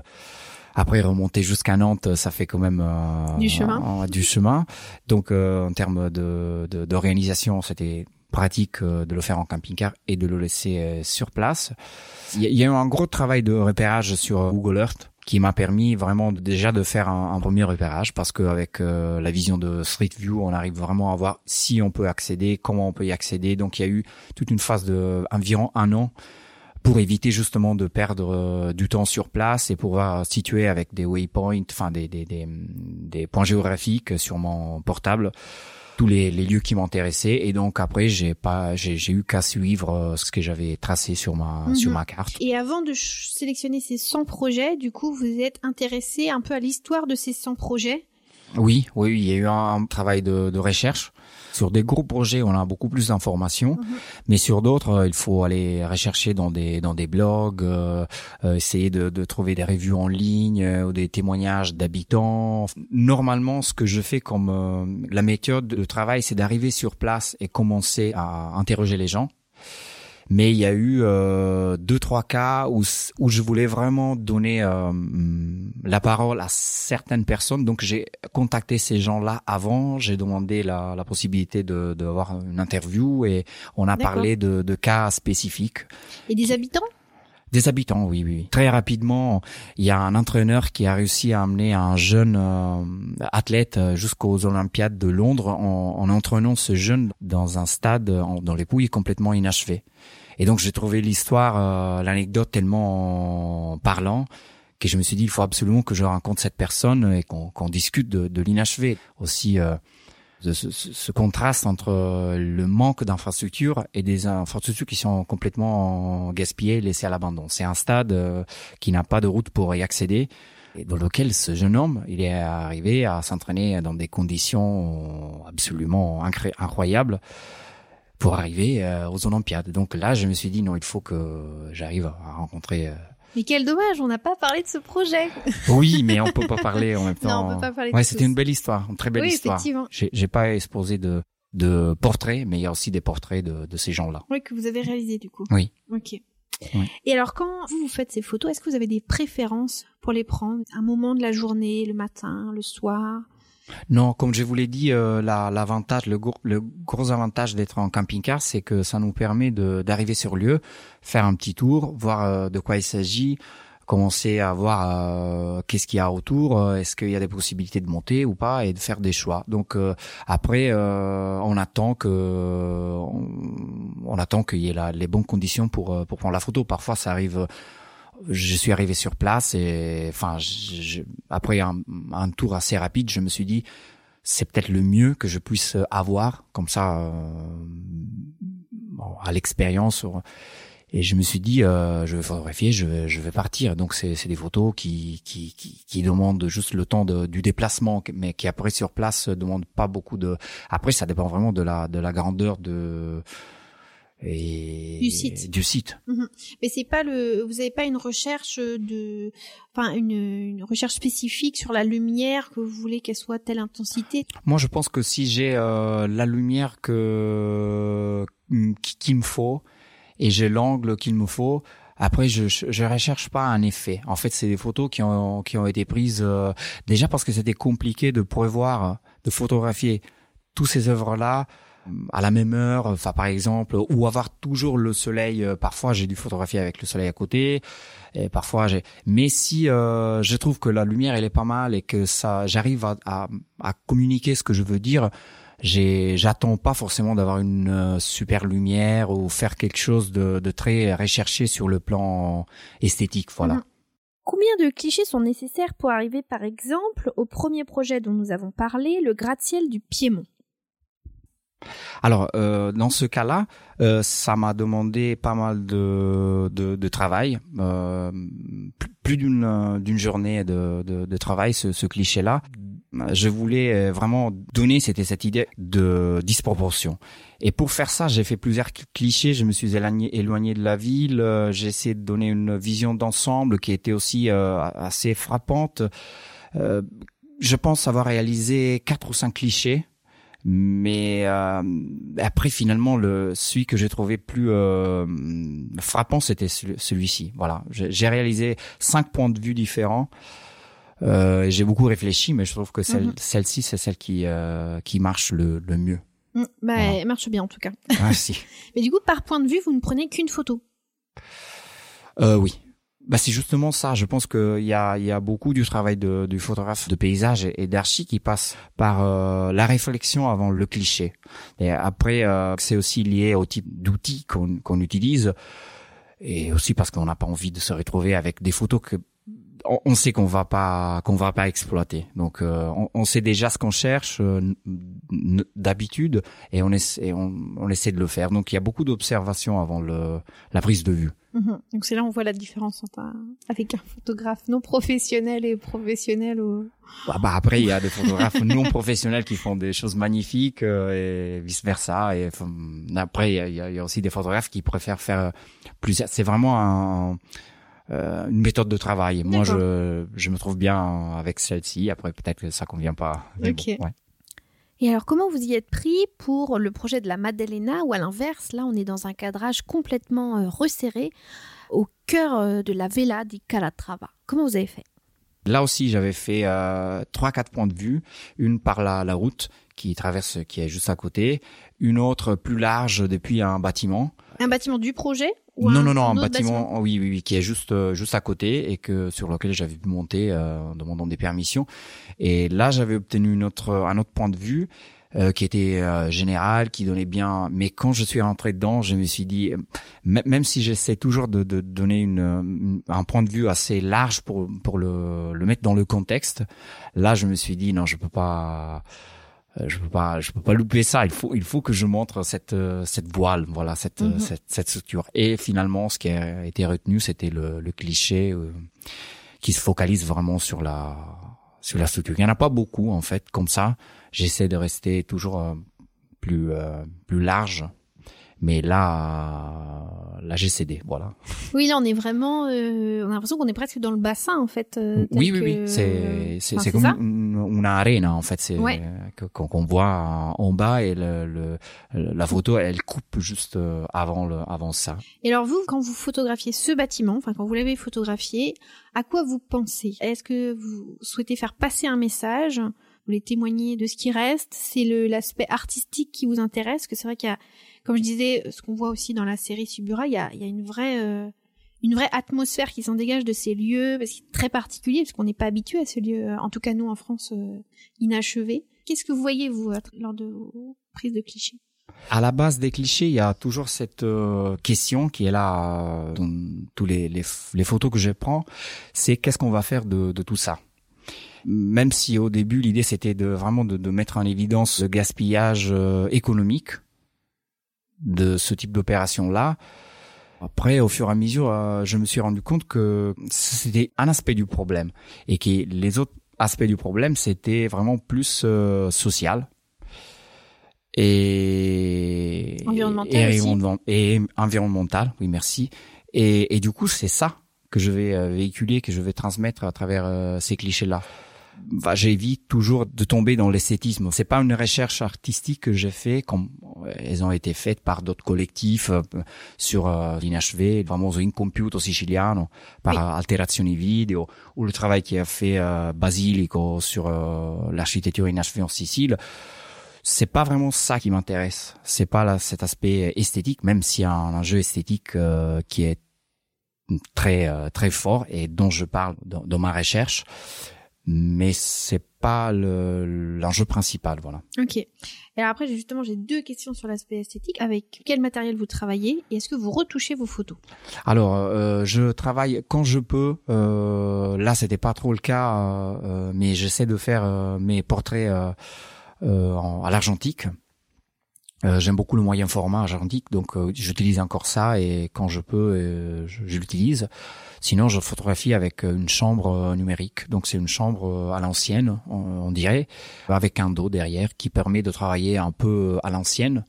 après, remonter jusqu'à Nantes, ça fait quand même euh, du chemin. du chemin. Donc, euh, en termes de d'organisation, c'était pratique euh, de le faire en camping-car et de le laisser sur place. Il y, a eu un gros travail de repérage sur Google Earth qui m'a permis vraiment déjà de faire un, un premier repérage parce qu'avec la vision de Street View, on arrive vraiment à voir si on peut accéder, comment on peut y accéder. Donc il y a eu toute une phase de environ un an pour éviter justement de perdre euh, du temps sur place et pouvoir situer avec des waypoints, enfin des, des, des, des points géographiques sur mon portable tous les, les lieux qui m'intéressaient et donc après j'ai pas j'ai, j'ai eu qu'à suivre euh, ce que j'avais tracé sur ma sur mhm. ma carte. Et avant de sélectionner ces 100 projets, du coup vous êtes intéressé un peu à l'histoire de ces 100 projets? Oui, oui, il y a eu un travail de, de recherche sur des gros projets, on a beaucoup plus d'informations, mhm. mais sur d'autres, euh, il faut aller rechercher dans des dans des blogs, euh, euh, essayer de, de, trouver des reviews en ligne ou des témoignages d'habitants. Normalement, ce que je fais comme la méthode de travail, c'est d'arriver sur place et commencer à interroger les gens mais il y a eu euh, deux trois cas où où je voulais vraiment donner euh, la parole à certaines personnes. Donc j'ai contacté ces gens-là avant. J'ai demandé la, la possibilité de d'avoir une interview et on a parlé de, de cas spécifiques. Et des habitants? Des habitants, oui, oui. Très rapidement, il y a un entraîneur qui a réussi à amener un jeune euh, athlète jusqu'aux Olympiades de Londres en, en, entraînant ce jeune dans un stade en, dans les pouilles complètement inachevé. Et donc j'ai trouvé l'histoire, euh, l'anecdote tellement parlant que je me suis dit il faut absolument que je rencontre cette personne et qu'on discute de, de l'inachevé. Aussi euh, ce, ce, contraste entre euh, le manque d'infrastructures et des infrastructures qui sont complètement gaspillées, laissées à l'abandon. C'est un stade qui n'a pas de route pour y accéder et dans lequel ce jeune homme, il est arrivé à s'entraîner dans des conditions absolument incroyables pour arriver euh, aux Olympiades. Donc là, je me suis dit non, il faut que j'arrive à rencontrer. Mais quel dommage, on n'a pas parlé de ce projet. oui, mais on peut pas parler en même temps. Non, on peut pas parler. Ouais, c'était une belle histoire, une très belle oui, histoire. Effectivement. J'ai pas exposé de de portraits, mais il y a aussi des portraits de, de ces gens-là. Oui, que vous avez réalisé du coup. Oui. Ok. Et alors, quand vous, vous faites ces photos, est-ce que vous avez des préférences pour les prendre? Un moment de la journée, le matin, le soir? Non, comme je vous l'ai dit, euh, l'avantage, le, le, gros avantage d'être en camping-car, c'est que ça nous permet d'arriver sur lieu, faire un petit tour, voir euh, de quoi il s'agit, commencer à voir euh, qu'est-ce qu'il y a autour, est-ce qu'il y a des possibilités de monter ou pas, et de faire des choix. Donc après, on attend que on, attend qu'il y ait les bonnes conditions pour pour prendre la photo. Parfois, ça arrive je suis arrivé sur place et enfin après un, un, tour assez rapide je me suis dit c'est peut-être le mieux que je puisse avoir comme ça euh, à l'expérience et je me suis dit euh, je vais photographier je vais je vais partir. Donc c'est c'est des photos qui qui qui, qui demandent juste le temps de, du déplacement mais qui après sur place demandent pas beaucoup de après ça dépend vraiment de la de la grandeur de et du site. Du site. Mhm. Mais c'est pas le, vous avez pas une recherche de, enfin une, une, recherche spécifique sur la lumière que vous voulez qu'elle soit telle intensité? Moi, je pense que si j'ai euh, la lumière que mm, qu'il me faut et j'ai l'angle qu'il me faut. Après, je, je recherche pas un effet. En fait, c'est des photos qui ont qui ont été prises euh, déjà parce que c'était compliqué de prévoir, de photographier tous ces œuvres là à la même heure, enfin par exemple, ou avoir toujours le soleil. Euh, parfois, j'ai dû photographier avec le soleil à côté, et parfois j'ai. Mais si euh, je trouve que la lumière elle est pas mal et que ça, j'arrive à, à, à, communiquer ce que je veux dire, j'attends pas forcément d'avoir une euh, super lumière ou faire quelque chose de, de, très recherché sur le plan esthétique. Voilà. Mhm. Combien de clichés sont nécessaires pour arriver, par exemple, au premier projet dont nous avons parlé, le gratte-ciel du Piémont? Alors, euh, dans ce cas-là, euh, ça m'a demandé pas mal de, de, de travail, euh, plus d'une d'une journée de, de, de travail, ce, ce cliché-là. Je voulais vraiment donner, c'était cette idée de disproportion. Et pour faire ça, j'ai fait plusieurs clichés. Je me suis éloigné, éloigné de la ville. j'ai essayé de donner une vision d'ensemble qui était aussi assez frappante. je pense avoir réalisé quatre ou cinq clichés mais euh, après, finalement, le celui que j'ai trouvé plus euh, frappant, c'était celui-ci. Voilà, j'ai réalisé cinq points de vue différents. Euh, j'ai beaucoup réfléchi, mais je trouve que celle, mhm. celle-ci, c'est celle qui euh, qui marche le, le mieux. Mm, bah, elle marche bien en tout cas. Merci. mais du coup, par point de vue, vous ne prenez qu'une photo? Euh, oui, bah c'est justement ça. Je pense qu'il y a, y a beaucoup du travail de, du photographe de paysage et, d'archi qui passe par euh, la réflexion avant le cliché. Et après, euh, c'est aussi lié au type d'outils qu'on qu'on utilise et aussi parce qu'on n'a pas envie de se retrouver avec des photos que on, sait qu'on va pas qu'on va pas exploiter. Donc euh, on, on, sait déjà ce qu'on cherche d'habitude et on essaie on, on, essaie de le faire. Donc il y a beaucoup d'observations avant le la prise de vue. Mhm. Donc c'est là où on voit la différence entre avec un photographe non professionnel et professionnel. Ou... Bah, bah, après il y a des photographes non professionnels qui font des choses magnifiques euh, et vice versa. Et après il y a, y a, aussi des photographes qui préfèrent faire plus. C'est vraiment un, euh, une méthode de travail. Moi je je me trouve bien avec celle-ci. Après peut-être que ça convient pas. Ok. ouais. Et alors, comment vous y êtes pris pour le projet de la Maddalena ou à l'inverse, là, on est dans un cadrage complètement euh, resserré au cœur euh, de la Vela di Calatrava. Comment vous avez fait? Là aussi, j'avais fait euh, trois, quatre points de vue, une par la, la route qui traverse, qui est juste à côté, une autre plus large depuis un bâtiment. Un bâtiment du projet? Non, non, non, un bâtiment, oui, oui, oui, qui est juste, euh, juste à côté et que sur lequel j'avais pu monter euh, en demandant des permissions. Et là, j'avais obtenu une autre, un autre point de vue euh, qui était général, qui donnait bien. Mais quand je suis rentré dedans, je me suis dit, même si j'essaie toujours de, de donner une, un point de vue assez large pour pour le, le mettre dans le contexte, là, je me suis dit non, je peux pas euh, je peux pas je peux pas louper ça. Il faut il faut que je montre cette euh, cette voile voilà cette mhm. cette, cette structure. Et finalement ce qui a été retenu c'était le, le cliché euh, qui se focalise vraiment sur la sur la structure. Il y en a pas beaucoup en fait comme ça. J'essaie de rester toujours plus plus large mais là, là j'ai cédé, voilà. Oui, là on est vraiment, euh, on a l'impression qu'on est presque dans le bassin en fait. Euh, oui, oui, oui, c'est c'est c'est comme une, une arena en fait, c'est ouais. qu'on voit en bas et le, le, la photo elle coupe juste euh, avant le avant ça. Et alors vous, quand vous photographiez ce bâtiment, enfin quand vous l'avez photographié, à quoi vous pensez? Est-ce que vous souhaitez faire passer un message vous voulez témoigner de ce qui reste? C'est l'aspect artistique qui vous intéresse? Que c'est vrai qu'il y a comme je disais, ce qu'on voit aussi dans la série Subura, il y a, y a, une vraie euh, une vraie atmosphère qui s'en dégage de ces lieux, parce qu'ils très particulier, parce qu'on n'est pas habitué à ces lieux, en tout cas nous en France, euh, inachevés. Qu'est-ce que vous voyez, vous, lors de vos prises de clichés? À la base des clichés, il y a toujours cette euh, question qui est là dans tous les, les, les photos que je prends, c'est qu'est-ce qu'on va faire de, de, tout ça? Même si au début l'idée c'était de vraiment de, de, mettre en évidence le gaspillage économique, de ce type d'opération-là. Après, au fur et à mesure, euh, je me suis rendu compte que c'était un aspect du problème et que les autres aspects du problème, c'était vraiment plus euh, social et environnemental et, environnemental. Oui, merci. Et, et du coup, c'est ça que je vais euh, véhiculer, que je vais transmettre à travers ces clichés-là bah, j'évite toujours de tomber dans l'esthétisme. C'est pas une recherche artistique que j'ai fait comme elles ont été faites par d'autres collectifs euh, sur euh, l'inachevé, le fameux Incompiuto siciliano, par Oui. Alterazioni Video, ou le travail qui a fait euh, Basilico sur euh, l'architecture inachevée en Sicile. C'est pas vraiment ça qui m'intéresse. C'est pas là, cet aspect esthétique, même s'il y a un enjeu esthétique euh, qui est très euh, très fort et dont je parle dans, dans ma recherche, mais c'est pas le- l'enjeu principal, voilà. Ok. Et alors après, justement, j'ai deux questions sur l'aspect esthétique. Avec quel matériel vous travaillez et est-ce que vous retouchez vos photos? Alors, euh, je travaille quand je peux. Euh, là, c'était pas trop le cas, euh, euh, mais j'essaie de faire euh, mes portraits euh, euh, en- à l'argentique. Euh, J'aime beaucoup le moyen format argentique, donc euh, j'utilise encore ça et quand je peux, euh, je, je l'utilise. Sinon, je photographie avec euh, une chambre euh, numérique, donc c'est une chambre euh, à l'ancienne, on, dirait, avec un dos derrière qui permet de travailler un peu à l'ancienne,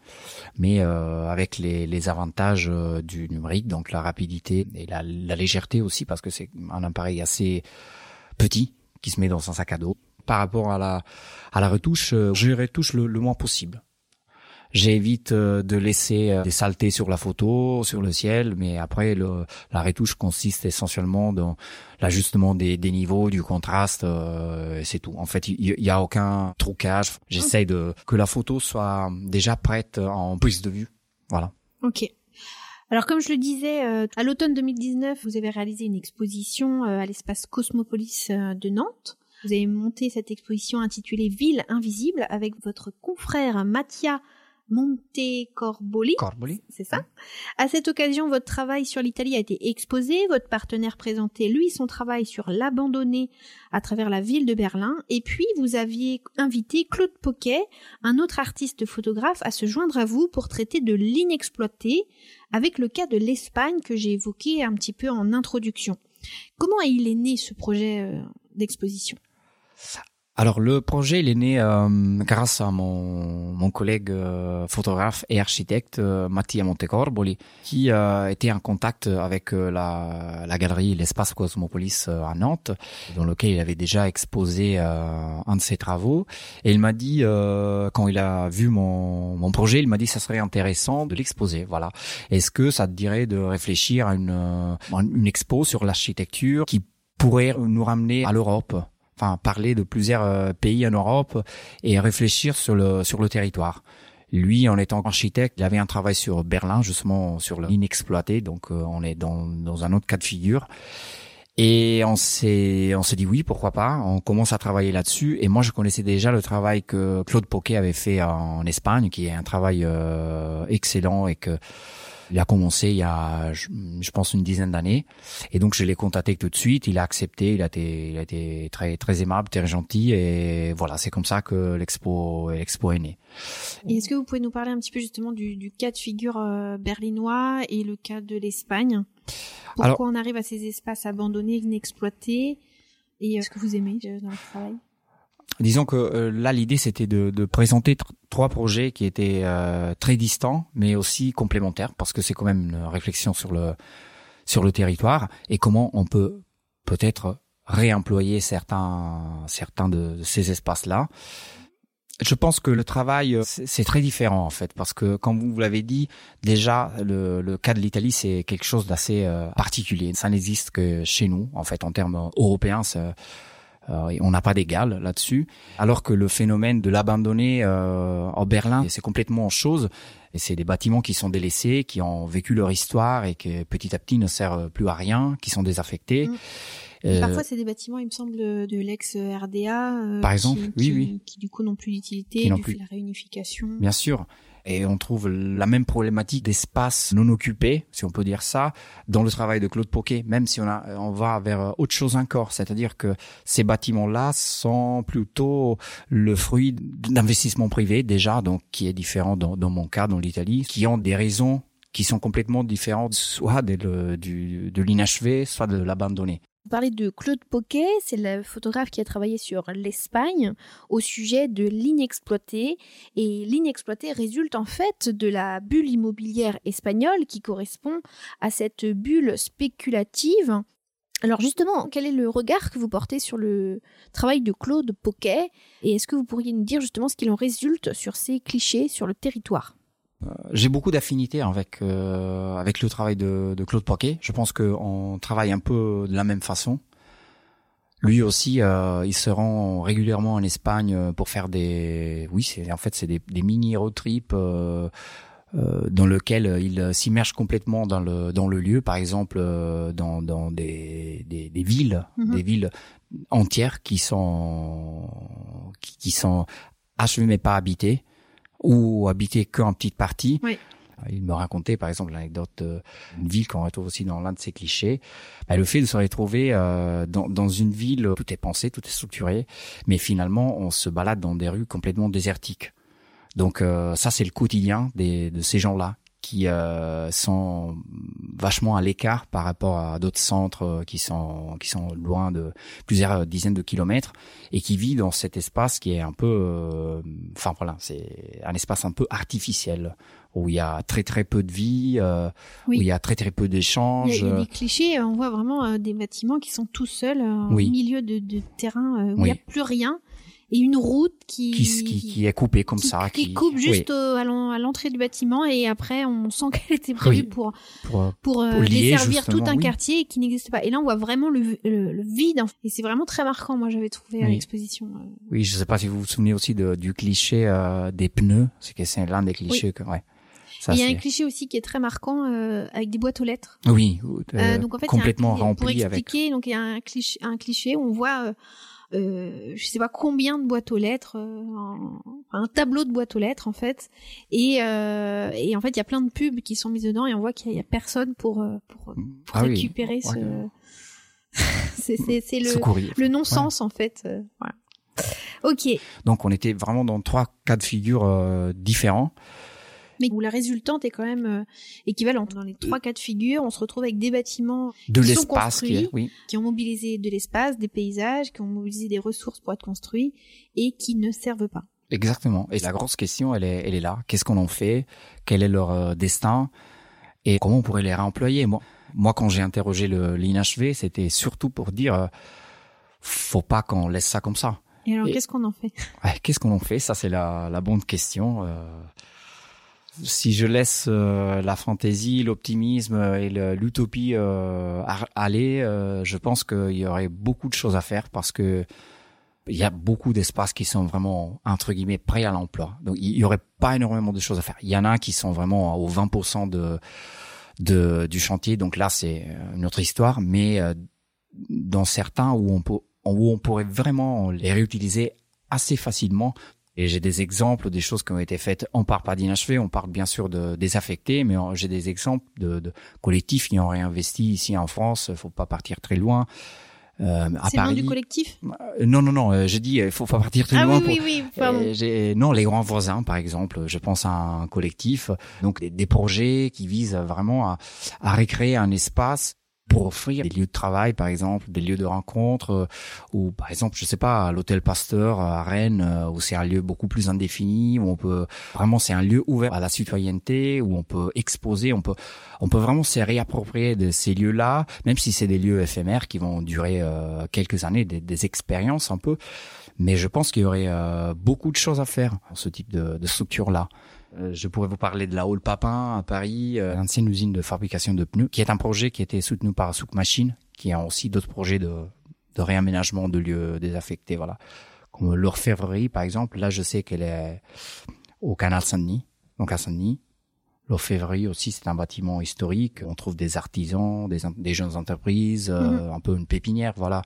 mais euh, avec les, les avantages du numérique, donc la rapidité et la, la légèreté aussi, parce que c'est un appareil assez petit qui se met dans un sac à dos. Par rapport à la à la retouche, je retouche le, le moins possible. J'évite euh, de laisser euh, des saletés sur la photo, sur le ciel, mais après le, la retouche consiste essentiellement dans l'ajustement des, des niveaux, du contraste, euh, c'est tout. En fait, il y, a aucun trucage. J'essaye de que la photo soit déjà prête en prise de vue. Voilà. Ok. Alors comme je le disais, euh, à l'automne 2019, vous avez réalisé une exposition euh, à l'espace Cosmopolis euh, de Nantes. Vous avez monté cette exposition intitulée Ville invisible avec votre confrère Mattia Montecorboli. Corboli. C'est ça. À cette occasion, votre travail sur l'Italie a été exposé. Votre partenaire présentait, lui, son travail sur l'abandonné à travers la ville de Berlin. Et puis, vous aviez invité Claude Poquet, un autre artiste photographe, à se joindre à vous pour traiter de l'inexploité avec le cas de l'Espagne que j'ai évoqué un petit peu en introduction. Comment il est né ce projet euh, d'exposition? Alors le projet il est né euh, grâce à mon, mon collègue euh, photographe et architecte euh, Mattia Montecorboli qui euh, était en contact avec euh, la, la galerie L'Espace Cosmopolis euh, à Nantes dans lequel il avait déjà exposé un de ses travaux. Et il m'a dit quand il a vu mon, mon projet il m'a dit ça serait intéressant de l'exposer voilà. Est-ce que ça te dirait de réfléchir à une, une expo sur l'architecture qui pourrait nous ramener à l'Europe? Enfin parler de plusieurs euh, pays en Europe et réfléchir sur le sur le territoire. Lui, en étant architecte, il avait un travail sur Berlin, justement sur l'inexploité, donc euh, on est dans, dans un autre cas de figure. Et on s'est on s'est dit oui, pourquoi pas. On commence à travailler là-dessus. Et moi, je connaissais déjà le travail que Claude Poquet avait fait en Espagne, qui est un travail euh, excellent et que il a commencé il y a, je, je pense, une dizaine d'années. Et donc, je l'ai contacté tout de suite. Il a accepté. Il a été, il a été très, très aimable, très gentil. Et voilà, c'est comme ça que l'expo, l'expo est née. Et est-ce que vous pouvez nous parler un petit peu justement du, du cas de figure euh, berlinois et le cas de l'Espagne? Pourquoi Alors- on arrive à ces espaces abandonnés, inexploités? Et euh, ce que vous aimez euh, dans le travail? Disons que euh, là, l'idée, c'était de, de présenter tr- trois projets qui étaient euh, très distants, mais aussi complémentaires, parce que c'est quand même une réflexion sur le sur le territoire et comment on peut peut-être réemployer certains certains de ces espaces-là. Je pense que le travail, euh, c'est c'est très différent en fait, parce que comme vous l'avez dit, déjà le, le cas de l'Italie, c'est quelque chose d'assez euh, particulier. Ça n'existe que chez nous, en fait, en termes européens. Euh, on n'a pas d'égal là-dessus. Alors que le phénomène de l'abandonné euh, en Berlin, c'est complètement autre chose. Et c'est des bâtiments qui sont délaissés, qui ont vécu leur histoire et qui petit à petit ne servent plus à rien, qui sont désaffectés. Mm. Euh, Parfois, c'est des bâtiments, il me semble, de l'ex-RDA. euh, Par exemple, qui, oui, qui- oui. Qui du coup n'ont plus d'utilité, Qui n'ont plus. la réunification. Bien sûr. Et on trouve la même problématique d'espace non occupé, si on peut dire ça, dans le travail de Claude Poquet, même si on, a, on va vers autre chose encore. C'est-à-dire que ces bâtiments-là sont plutôt le fruit d'investissements privés, déjà, donc qui est différent dans, mon cas, dans l'Italie, qui ont des raisons qui sont complètement différentes, soit de l'inachevé, soit de l'abandonné. Vous parlez de Claude Poquet, c'est le photographe qui a travaillé sur l'Espagne au sujet de l'inexploité. Et l'inexploité résulte en fait de la bulle immobilière espagnole qui correspond à cette bulle spéculative. Alors justement, quel est le regard que vous portez sur le travail de Claude Poquet? Et est-ce que vous pourriez nous dire justement ce qu'il en résulte sur ces clichés sur le territoire? J'ai beaucoup d'affinités avec euh, avec le travail de, de Claude Poquet. Je pense qu'on travaille un peu de la même façon. Lui aussi, euh, il se rend régulièrement en Espagne euh, pour faire des, oui, c'est en fait c'est des, des mini road trips euh, euh, dans lequel il s'immerge complètement dans le dans le lieu, par exemple euh, dans dans des des, des villes, Mhm. des villes entières qui sont qui, qui sont achevées mais pas habitées ou habitées qu'en petite partie. Oui. Il me racontait par exemple l'anecdote d'une ville qu'on retrouve aussi dans l'un de ses clichés. Bah, le fait de se retrouver euh, dans, dans une ville, où tout est pensé, tout est structuré, mais finalement on se balade dans des rues complètement désertiques. Donc euh, ça c'est le quotidien des, de ces gens-là qui euh, sont vachement à l'écart par rapport à d'autres centres euh, qui sont qui sont loin de plusieurs dizaines de kilomètres et qui vivent dans cet espace qui est un peu euh, enfin voilà c'est un espace un peu artificiel où il y a très très peu de vie euh, Oui. où il y a très très peu d'échanges il y a des clichés, on voit vraiment euh, des bâtiments qui sont tout seuls Oui. au milieu de, de terrain où il n'y a plus rien et une route qui qui, qui, qui est coupé comme qui- ça qui coupe juste au- à l'en- à l'entrée du bâtiment et après on sent qu'elle était prévue Oui. pour pour, euh, pour, euh, Pour lier, desservir tout un oui. quartier qui n'existe pas. Et là on voit vraiment le, le, le vide fait. et c'est vraiment très marquant. Moi j'avais trouvé à l'exposition. euh. oui je sais pas si vous vous souvenez aussi de, du cliché euh, des pneus c'est que c'est l'un des clichés que ouais ça il y a un cliché aussi qui est très marquant euh, avec des boîtes aux lettres. oui euh, Euh, donc en fait, il y a un complètement rempli Pour avec expliquer, donc il y a un cliché, un cliché où on voit, euh, euh, je sais pas combien de boîtes aux lettres, euh, un, un tableau de boîtes aux lettres en fait, et euh, et en fait il y a plein de pubs qui sont mises dedans et on voit qu'il y, a- il y a personne pour euh, pour, pour ah oui récupérer ce, Ouais. c'est c'est c'est ce le le non-sens en fait. euh, voilà. Ok, Donc on était vraiment dans trois cas de figure euh, différents. Mais où la résultante est quand même euh, équivalente. Dans les trois cas de figure, on se retrouve avec des bâtiments De sont qui est, construits. oui. qui ont mobilisé de l'espace, des paysages, qui ont mobilisé des ressources pour être construits et qui ne servent pas. Exactement. Et la grosse question, elle est, elle est là. Qu'est-ce qu'on en fait? Quel est leur euh, destin? Et comment on pourrait les réemployer? Moi, moi quand j'ai interrogé le l'INHV, c'était surtout pour dire, euh, faut pas qu'on laisse ça comme ça. Et alors, qu'est-ce qu'on en fait? Qu'est-ce qu'on en fait? Ça, c'est la, la bonne question. Euh, si je laisse euh, la fantaisie, l'optimisme et l'utopie euh, aller, euh, je pense qu'il y aurait beaucoup de choses à faire parce que il y a beaucoup d'espaces qui sont vraiment entre guillemets prêts à l'emploi. Donc il y aurait pas énormément de choses à faire. Il y en a qui sont vraiment au 20% de, du chantier. Donc là c'est une autre histoire. Mais dans certains où on peut où on pourrait vraiment les réutiliser assez facilement. Et j'ai des exemples des choses qui ont été faites. On parle pas d'inachevé, on parle bien sûr de désaffectés, mais euh, j'ai des exemples de, de collectifs qui ont réinvesti ici en France. Faut pas partir très loin. Euh, à C'est le nom du collectif? Euh, Non, non, non. euh, j'ai dit, il faut pas partir très Ah loin. oui, pour... oui, oui. Euh, non, les grands voisins, par exemple. Je pense à un collectif, donc des, des projets qui visent vraiment à, à recréer un espace pour offrir des lieux de travail, par exemple, des lieux de rencontre, euh, ou par exemple, je sais pas, l'hôtel Pasteur à Rennes, euh, où c'est un lieu beaucoup plus indéfini, où on peut vraiment, c'est un lieu ouvert à la citoyenneté, où on peut exposer, on peut, on peut vraiment se réapproprier de ces lieux-là, même si c'est des lieux éphémères qui vont durer euh, quelques années, des, des expériences un peu. Mais je pense qu'il y aurait euh, beaucoup de choses à faire dans ce type de, de structure-là. Euh, je pourrais vous parler de la Hall Papin à Paris, euh, l'ancienne usine de fabrication de pneus, qui est un projet qui a été soutenu par Souk Machine, qui a aussi d'autres projets de, de réaménagement de lieux désaffectés, voilà. Comme l'orfèvrerie, par exemple. Là, je sais qu'elle est au canal Saint-Denis, donc à Saint-Denis. L'orfèvrerie aussi, c'est un bâtiment historique. On trouve des artisans, des, des jeunes entreprises, euh, un peu une pépinière, voilà.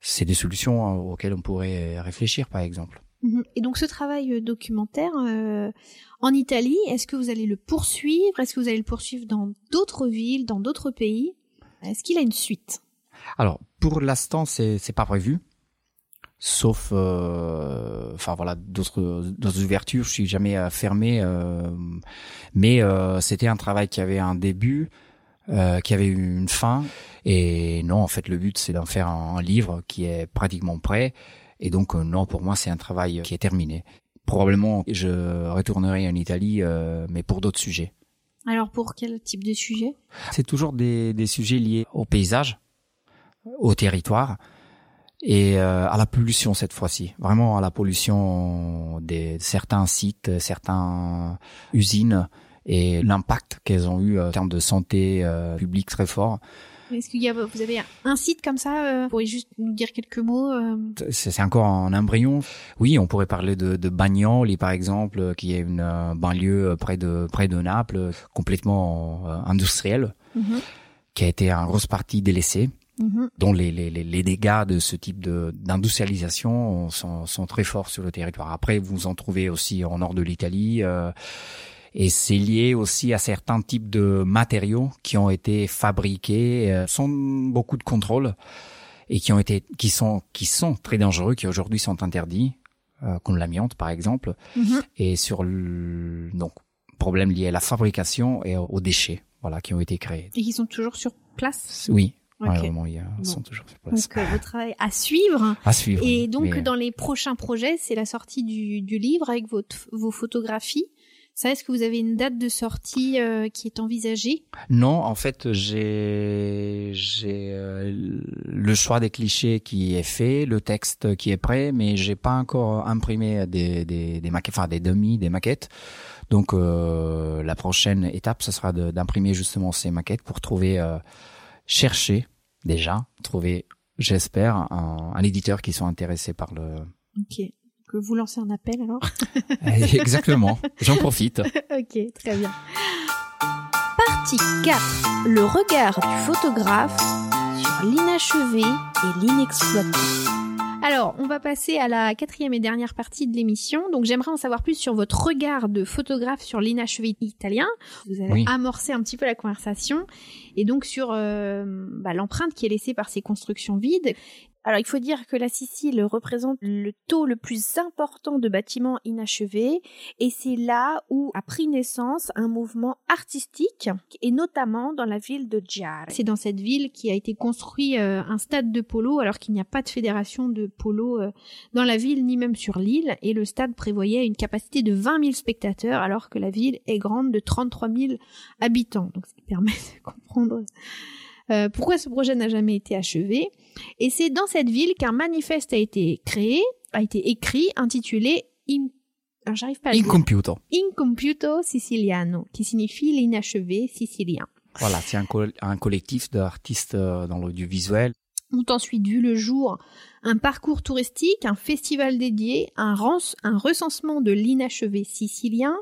C'est des solutions euh, auxquelles on pourrait réfléchir, par exemple. Mhm. Et donc ce travail euh, documentaire euh, en Italie, est-ce que vous allez le poursuivre? Est-ce que vous allez le poursuivre dans d'autres villes, dans d'autres pays? Est-ce qu'il a une suite? Alors, pour l'instant, c'est c'est pas prévu. Sauf, euh, enfin voilà, d'autres ouvertures. Je suis jamais euh, fermé, euh, mais euh, c'était un travail qui avait un début, qui avait une fin. Et non, en fait, le but c'est d'en faire un livre qui est pratiquement prêt. Et donc euh, non, pour moi, c'est un travail qui est terminé. Probablement, je retournerai en Italie, euh, mais pour d'autres sujets. Alors pour quel type de sujet? C'est toujours des, des sujets liés au paysage, au territoire, et à la pollution cette fois-ci, vraiment à la pollution des certains sites, certaines usines et l'impact qu'elles ont eu en termes de santé publique très fort. Est-ce qu'il y a, vous avez un site comme ça euh, Vous pourriez juste nous dire quelques mots euh C'est encore en embryon. Oui, on pourrait parler de, de Bagnoli, par exemple, qui est une euh, banlieue près de près de Naples, complètement industrielle, mhm. qui a été en grosse partie délaissée. Mhm. dont les, les, les, dégâts de ce type de d'industrialisation sont, sont très forts sur le territoire. Après, vous en trouvez aussi en nord de l'Italie. Euh, et c'est lié aussi à certains types de matériaux qui ont été fabriqués euh, sans beaucoup de contrôle et qui ont été qui sont qui sont très dangereux qui aujourd'hui sont interdits euh, comme l'amiante par exemple mhm. et sur le donc problème lié à la fabrication et aux déchets voilà qui ont été créés et qui sont toujours sur place? Oui Okay. Ouais, ils sont toujours sur place. Donc euh, votre travail à suivre. À suivre. Et donc dans les prochains projets, c'est la sortie du, du livre avec votre, vos photographies. Ça, est-ce que vous avez une date de sortie euh, qui est envisagée? Non, en fait, j'ai j'ai euh, le choix des clichés qui est fait, le texte qui est prêt, mais j'ai pas encore imprimé des des, des maquettes, enfin des demi, des maquettes. Donc euh, la prochaine étape, ce sera d'imprimer justement ces maquettes pour trouver, chercher déjà, trouver, j'espère, un, un éditeur qui soit intéressé par le. Ok que vous lancez un appel alors Exactement, j'en profite. ok, très bien. Partie 4. Le regard du photographe sur l'inachevé et l'inexploité. Alors, on va passer à la quatrième et dernière partie de l'émission. Donc, j'aimerais en savoir plus sur votre regard de photographe sur l'inachevé italien. Vous avez amorcé un petit peu la conversation et donc sur euh, bah, l'empreinte qui est laissée par ces constructions vides alors il faut dire que la Sicile représente le taux le plus important de bâtiments inachevés et c'est là où a pris naissance un mouvement artistique et notamment dans la ville de Giare. C'est dans cette ville qui a été construit euh, un stade de polo alors qu'il n'y a pas de fédération de polo euh, dans la ville ni même sur l'île et le stade prévoyait une capacité de 20 000 spectateurs alors que la ville est grande de 33 000 habitants. Donc ça permet de comprendre euh, pourquoi ce projet n'a jamais été achevé? Et c'est dans cette ville qu'un manifeste a été créé, a été écrit, intitulé In... j'arrive pas à Incompiuto. Incompiuto Siciliano, qui signifie l'inachevé sicilien. Voilà, c'est un, un, collectif d'artistes euh, dans l'audiovisuel. Ont ensuite vu le jour un parcours touristique, un festival dédié, un, un recensement de l'inachevé sicilien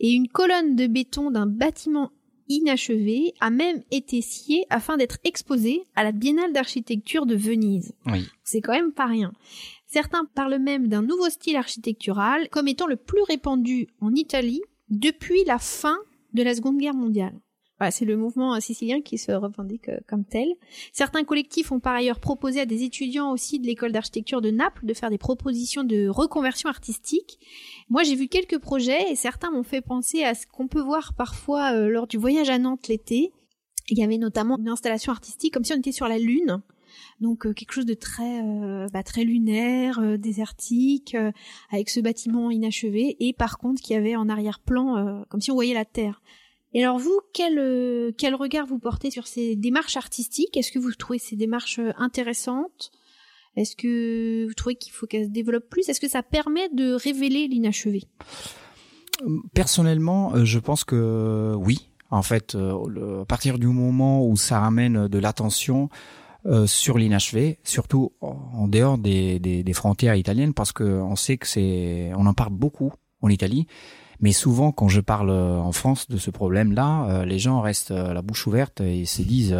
et une colonne de béton d'un bâtiment inachevé a même été scié afin d'être exposé à la Biennale d'architecture de Venise. Oui. C'est quand même pas rien. Certains parlent même d'un nouveau style architectural comme étant le plus répandu en Italie depuis la fin de la Seconde Guerre mondiale. Voilà, c'est le mouvement sicilien qui se revendique euh, comme tel. Certains collectifs ont par ailleurs proposé à des étudiants aussi de l'école d'architecture de Naples de faire des propositions de reconversion artistique. Moi, j'ai vu quelques projets et certains m'ont fait penser à ce qu'on peut voir parfois euh, lors du voyage à Nantes l'été. Il y avait notamment une installation artistique comme si on était sur la Lune. Donc euh, quelque chose de très bah, très lunaire, désertique, avec ce bâtiment inachevé et par contre qui avait en arrière-plan comme si on voyait la Terre. Et alors vous, quel, euh, quel regard vous portez sur ces démarches artistiques? Est-ce que vous trouvez ces démarches euh, intéressantes? Est-ce que vous trouvez qu'il faut qu'elles se développent plus? Est-ce que ça permet de révéler l'inachevé? Personnellement, euh, je pense que oui. En fait, à partir du moment où ça ramène de l'attention sur l'inachevé, surtout en dehors des, des, frontières italiennes, parce que on sait que c'est, on en parle beaucoup en Italie, mais souvent, quand je parle euh, en France de ce problème-là, euh, les gens restent euh, la bouche ouverte et se disent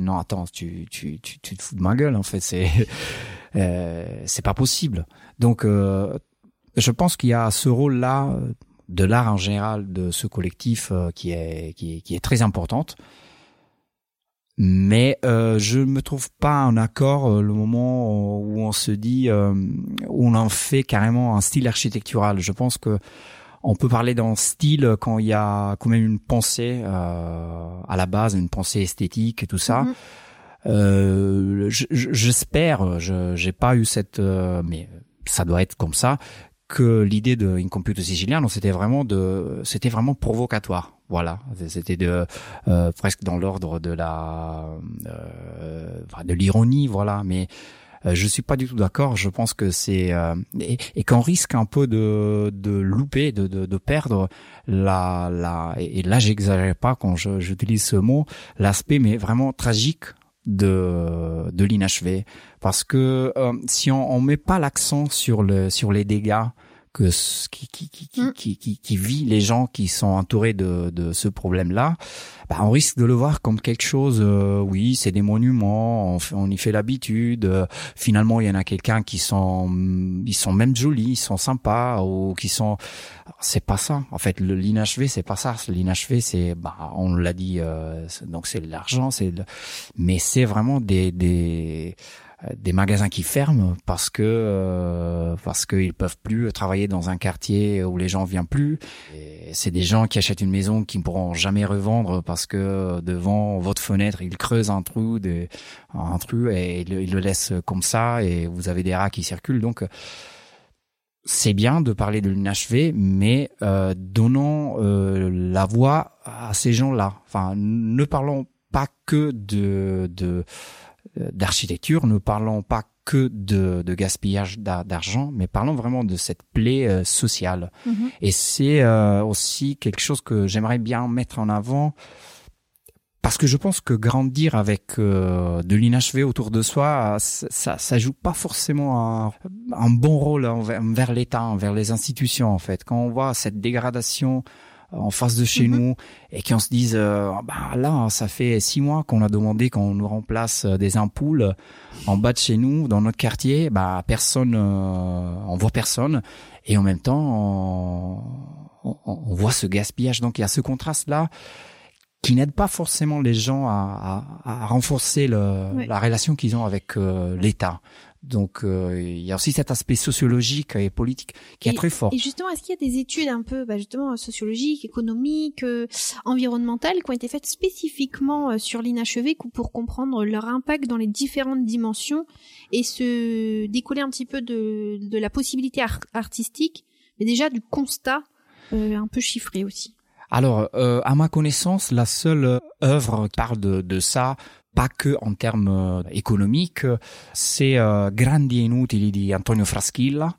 non, attends, tu, tu, tu, tu, te fous de ma gueule. En fait, c'est c'est pas possible. Donc, je pense qu'il y a ce rôle-là de l'art en général de ce collectif qui est qui est, qui est très importante. Mais euh, je ne me trouve pas en accord le moment où on se dit où on en fait carrément un style architectural. Je pense que on peut parler d'un style quand il y a quand même une pensée euh, à la base, une pensée esthétique et tout ça. Mhm. Euh, j'espère, je j'ai pas eu cette, euh, mais ça doit être comme ça que l'idée de Incomputo Siciliano, c'était vraiment de, c'était vraiment provocatoire. Voilà, c'était de presque dans l'ordre de la, de l'ironie, voilà. Mais Euh, je suis pas du tout d'accord. Je pense que c'est et, et qu'on risque un peu de, de louper, de, de, de perdre la, la et là j'exagère pas quand j'utilise ce mot, l'aspect mais vraiment tragique de de l'inachevé parce que si on, on met pas l'accent sur le sur les dégâts que qui qui qui, mm. qui, qui, qui, vit les gens qui sont entourés de, de ce problème-là, bah, on risque de le voir comme quelque chose. Euh, oui, c'est des monuments, on, on y fait l'habitude. Euh, finalement, il y en a quelqu'un qui sont, ils sont même jolis, ils sont sympas ou qui sont. C'est pas ça. En fait, le l'inachevé, c'est pas ça. L'inachevé, c'est, bah, on l'a dit. Euh, donc c'est l'argent, c'est. Mais c'est vraiment des des des magasins qui ferment parce que euh, parce qu'ils peuvent plus travailler dans un quartier où les gens viennent plus. C'est des gens qui achètent une maison qui ne pourront jamais revendre parce que devant votre fenêtre ils creusent un trou, de, un trou et ils le, laissent comme ça et vous avez des rats qui circulent. Donc c'est bien de parler de l'inachevé, mais euh, donnons euh, la voix à ces gens-là. Enfin, ne parlons pas que de, de euh, d'architecture, ne parlons pas que de, de gaspillage d'argent, mais parlons vraiment de cette plaie euh, sociale. Mhm. Et c'est euh, aussi quelque chose que j'aimerais bien mettre en avant parce que je pense que grandir avec de l'inachevé autour de soi, ça, ça joue pas forcément un, un bon rôle envers, envers l'État, envers les institutions en fait. Quand on voit cette dégradation en face de chez mhm. nous et qu'on se dise euh, bah là ça fait six mois qu'on a demandé qu'on nous remplace euh, des ampoules en bas de chez nous dans notre quartier bah personne euh, on voit personne et en même temps on, on, voit ce gaspillage donc il y a ce contraste là qui n'aide pas forcément les gens à, à, à renforcer le, la relation qu'ils ont avec l'État. Donc euh, il y a aussi cet aspect sociologique et politique qui est très fort. Et justement, est-ce qu'il y a des études un peu bah, justement sociologiques, économiques, euh, environnementales qui ont été faites spécifiquement euh, sur l'inachevé pour comprendre leur impact dans les différentes dimensions et se décoller un petit peu de, de la possibilité artistique, mais déjà du constat un peu chiffré aussi? Alors, à ma connaissance, la seule œuvre qui parle de, de ça, pas que en termes euh, économiques, c'est euh, Grandi e Inutili di Antonio Fraschilla,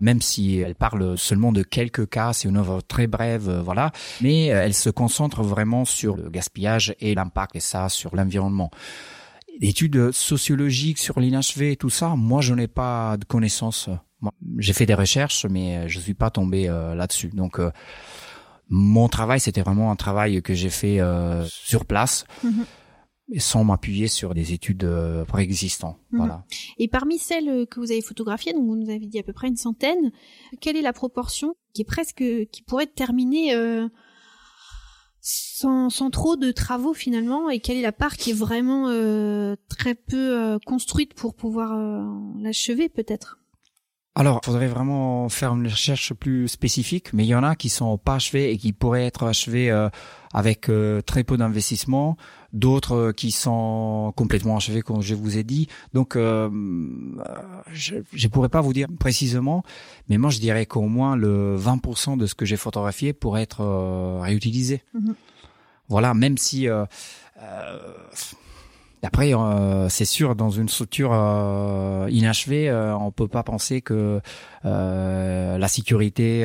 même si elle parle seulement de quelques cas, c'est une œuvre très brève, euh, voilà, mais elle se concentre vraiment sur le gaspillage et l'impact et ça sur l'environnement. Études sociologiques sur l'inachevé et tout ça, moi je n'ai pas de connaissances. J'ai fait des recherches, mais je suis pas tombé là-dessus. Donc mon travail, c'était vraiment un travail que j'ai fait sur place. Mm-hmm sans m'appuyer sur des études euh, préexistantes. Mhm. Voilà. Et parmi celles que vous avez photographiées, donc vous nous avez dit à peu près une centaine, quelle est la proportion qui est presque, qui pourrait être terminée euh, sans, sans trop de travaux finalement, et quelle est la part qui est vraiment euh, très peu construite pour pouvoir l'achever peut-être? Alors, il faudrait vraiment faire une recherche plus spécifique, mais il y en a qui sont pas achevés et qui pourraient être achevés avec très peu d'investissement d'autres euh, qui sont complètement achevés, comme je vous ai dit. Donc, euh, je ne pourrais pas vous dire précisément, mais moi, je dirais qu'au moins le 20% de ce que j'ai photographié pourrait être euh, réutilisé. Mhm. Voilà, même si euh, après, euh, c'est sûr, dans une structure euh, inachevée, euh, on peut pas penser que euh, la sécurité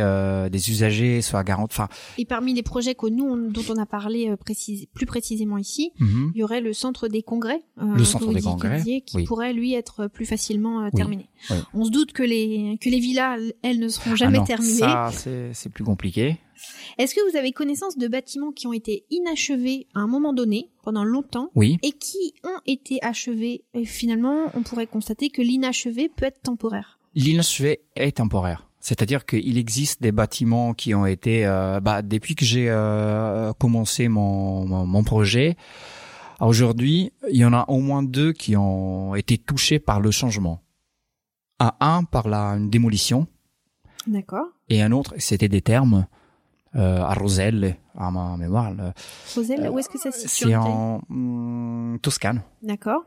des usagers soit garantie. Enfin, et parmi les projets que nous, dont on a parlé plus précisément ici, mhm. il y aurait le centre des congrès, le centre des congrès, qui pourrait lui être plus facilement terminé. On se doute que les que les villas, elles, ne seront jamais ah terminées. Ça, c'est plus compliqué. Est-ce que vous avez connaissance de bâtiments qui ont été inachevés à un moment donné, pendant longtemps, oui. et qui ont été achevés? Et finalement, on pourrait constater que l'inachevé peut être temporaire. L'inachevé est temporaire. C'est-à-dire qu'il existe des bâtiments qui ont été, euh, bah, depuis que j'ai euh, commencé mon, mon, projet, aujourd'hui, il y en a au moins deux qui ont été touchés par le changement. Un, un par la une démolition. D'accord. Et un autre, c'était des termes à Roselle, à ma mémoire. Roselle, où est-ce que ça se situe C'est en hmm, Toscane. D'accord.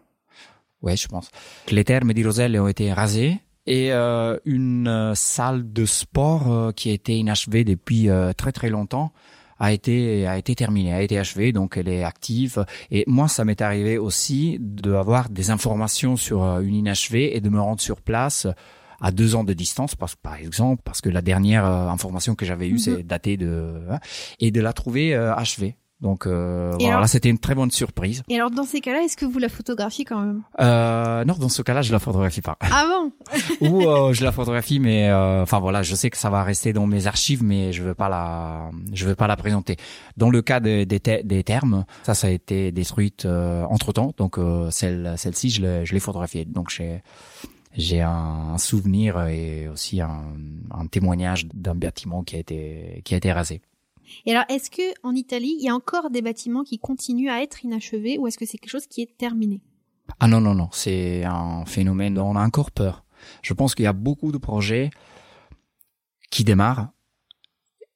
Ouais, je pense. Les thermes de Roselle ont été rasés et euh, une euh, salle de sport qui a été inachevée depuis très très longtemps a été a été terminée, a été achevée, donc elle est active. Et moi, ça m'est arrivé aussi d'avoir des informations sur euh, une inachevée et de me rendre sur place à deux ans de distance, parce, par exemple, parce que la dernière euh, information que j'avais eue, mhm. c'est daté de hein, et de la trouver euh, achevée. Donc euh, voilà, c'était une très bonne surprise. Et alors dans ces cas-là, est-ce que vous la photographiez quand même? Euh, Non, dans ce cas-là, je la photographie pas. Ah bon? Ou euh, je la photographie, mais euh, enfin voilà, je sais que ça va rester dans mes archives, mais je veux pas la, je veux pas la présenter. Dans le cas des, des, termes, ça, ça a été détruite euh, entre temps, donc celle, celle-ci, je l'ai, je l'ai photographiée. Donc j'ai j'ai un, souvenir et aussi un, un témoignage d'un bâtiment qui a été qui a été rasé. Et alors, est-ce que en Italie, il y a encore des bâtiments qui continuent à être inachevés ou est-ce que c'est quelque chose qui est terminé? Ah non non non, c'est un phénomène dont on a encore peur. Je pense qu'il y a beaucoup de projets qui démarrent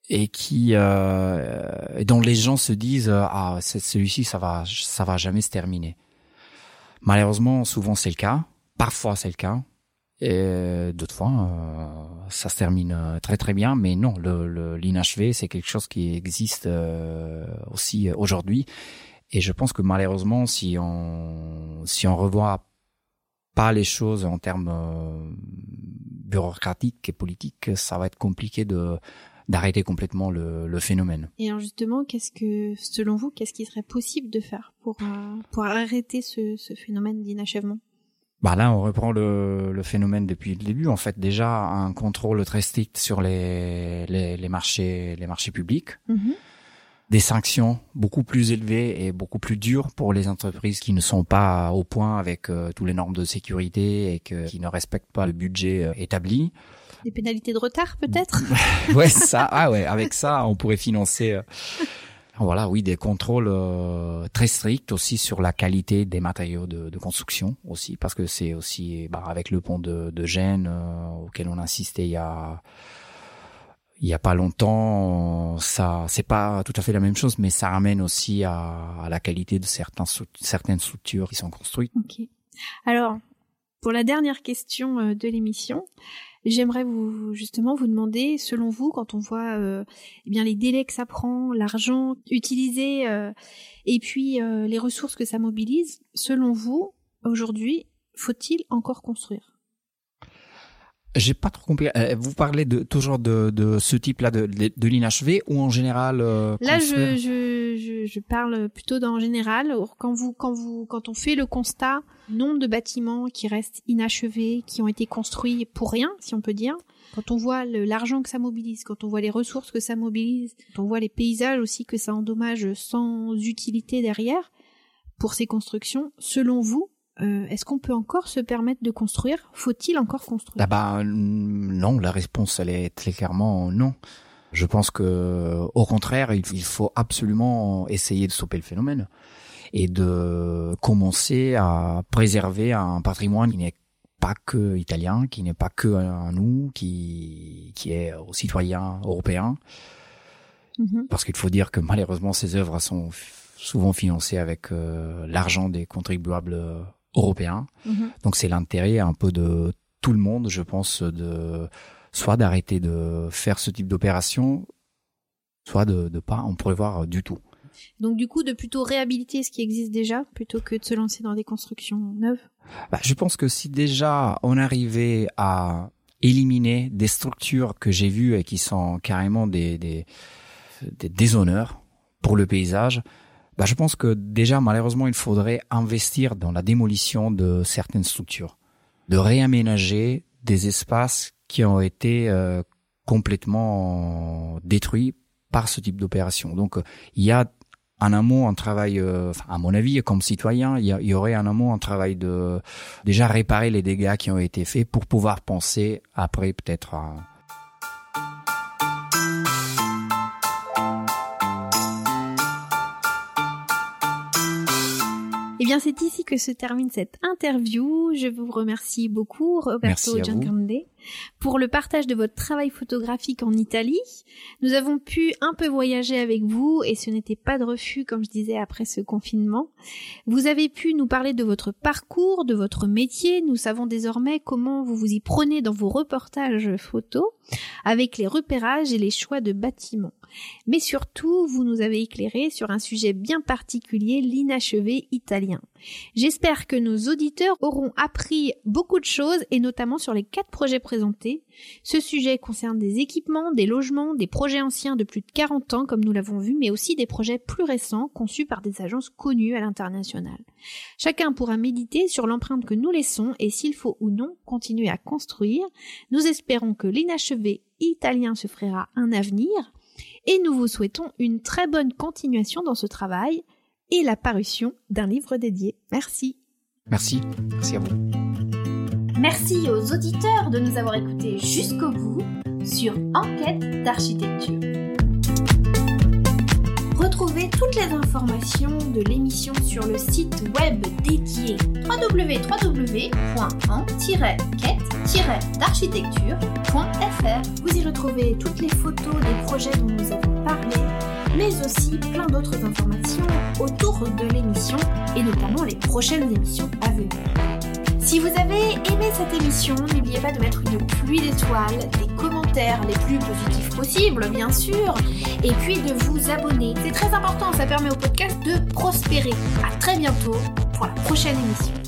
et qui euh, dont les gens se disent ah celui-ci ça va ça va jamais se terminer. Malheureusement, souvent c'est le cas. Parfois c'est le cas. Et d'autres fois, euh, ça se termine euh, très très bien, mais non, le l'inachevé, c'est quelque chose qui existe euh, aussi aujourd'hui. Et je pense que malheureusement, si on si on revoit pas les choses en termes bureaucratiques et politiques, ça va être compliqué de d'arrêter complètement le, le, phénomène. Et justement, qu'est-ce que, selon vous, qu'est-ce qui serait possible de faire pour pour arrêter ce, ce phénomène d'inachèvement? Bah là, on reprend le, le, phénomène depuis le début. En fait, déjà un contrôle très strict sur les, les, les marchés, les marchés publics, mhm. des sanctions beaucoup plus élevées et beaucoup plus dures pour les entreprises qui ne sont pas au point avec euh, tous les normes de sécurité et que, qui ne respectent pas le budget euh, établi. Des pénalités de retard, peut-être? ouais, ça. Ah ouais, avec ça, on pourrait financer. Euh, voilà, oui, des contrôles euh, très stricts aussi sur la qualité des matériaux de, construction aussi, parce que c'est aussi bah, avec le pont de, de Gênes euh, auquel on insistait il y a il y a pas longtemps, ça c'est pas tout à fait la même chose, mais ça ramène aussi à, à la qualité de certains certaines structures qui sont construites. Ok. Alors pour la dernière question euh, de l'émission, J'aimerais vous justement vous demander, selon vous, quand on voit euh, eh bien les délais que ça prend, l'argent utilisé euh, et puis euh, les ressources que ça mobilise, selon vous, aujourd'hui, faut-il encore construire? J'ai pas trop compris. Euh, vous parlez de toujours de, de ce type-là de, de, l'inachevé ou en général euh, Là, je, je, je, parle plutôt d'en général. Quand vous quand vous quand on fait le constat nombre de bâtiments qui restent inachevés, qui ont été construits pour rien, si on peut dire. Quand on voit l'argent que ça mobilise, quand on voit les ressources que ça mobilise, quand on voit les paysages aussi que ça endommage sans utilité derrière pour ces constructions, selon vous, euh, est-ce qu'on peut encore se permettre de construire? Faut-il encore construire? Ah bah, Non, la réponse elle est très clairement non. Je pense que au contraire, il faut absolument essayer de stopper le phénomène et de commencer à préserver un patrimoine qui n'est pas que italien, qui n'est pas que à nous, qui qui est aux citoyens européens. Mm-hmm. Parce qu'il faut dire que malheureusement ces œuvres sont souvent financées avec euh, l'argent des contribuables européen. Mhm. Donc c'est l'intérêt un peu de tout le monde, je pense, de soit d'arrêter de faire ce type d'opération, soit de ne pas en prévoir du tout. Donc du coup, de plutôt réhabiliter ce qui existe déjà plutôt que de se lancer dans des constructions neuves? Bah, je pense que si déjà on arrivait à éliminer des structures que j'ai vues et qui sont carrément des, des, des déshonneurs pour le paysage, bah, je pense que déjà, malheureusement, il faudrait investir dans la démolition de certaines structures, de réaménager des espaces qui ont été euh, complètement détruits par ce type d'opération. Donc, euh, il y a en amont un travail, euh, à mon avis, comme citoyen, il y, y, aurait en amont un travail de déjà réparer les dégâts qui ont été faits pour pouvoir penser après peut-être à Eh bien, c'est ici que se termine cette interview. Je vous remercie beaucoup, Roberto Giancande, pour le partage de votre travail photographique en Italie. Nous avons pu un peu voyager avec vous et ce n'était pas de refus, comme je disais, après ce confinement. Vous avez pu nous parler de votre parcours, de votre métier. Nous savons désormais comment vous vous y prenez dans vos reportages photos avec les repérages et les choix de bâtiments. mais surtout vous nous avez éclairé sur un sujet bien particulier, l'inachevé italien. J'espère que nos auditeurs auront appris beaucoup de choses et notamment sur les quatre projets présentés. Ce sujet concerne des équipements, des logements, des projets anciens de plus de 40 ans comme nous l'avons vu, mais aussi des projets plus récents conçus par des agences connues à l'international. Chacun pourra méditer sur l'empreinte que nous laissons et s'il faut ou non continuer à construire. Nous espérons que l'inachevé italien se fera un avenir et nous vous souhaitons une très bonne continuation dans ce travail et la parution d'un livre dédié. Merci. Merci. Merci à vous. Merci aux auditeurs de nous avoir écoutés jusqu'au bout sur Enquête d'architecture. Retrouvez toutes les informations de l'émission sur le site web dédié www.en-quête-d'architecture.fr. Vous y retrouvez toutes les photos des projets dont nous avons parlé, mais aussi plein d'autres informations autour de l'émission et notamment les prochaines émissions à venir. Si vous avez aimé cette émission, n'oubliez pas de mettre une pluie d'étoiles, des commentaires les plus positifs possibles, bien sûr, et puis de vous abonner. C'est très important, ça permet au podcast de prospérer. À très bientôt pour la prochaine émission.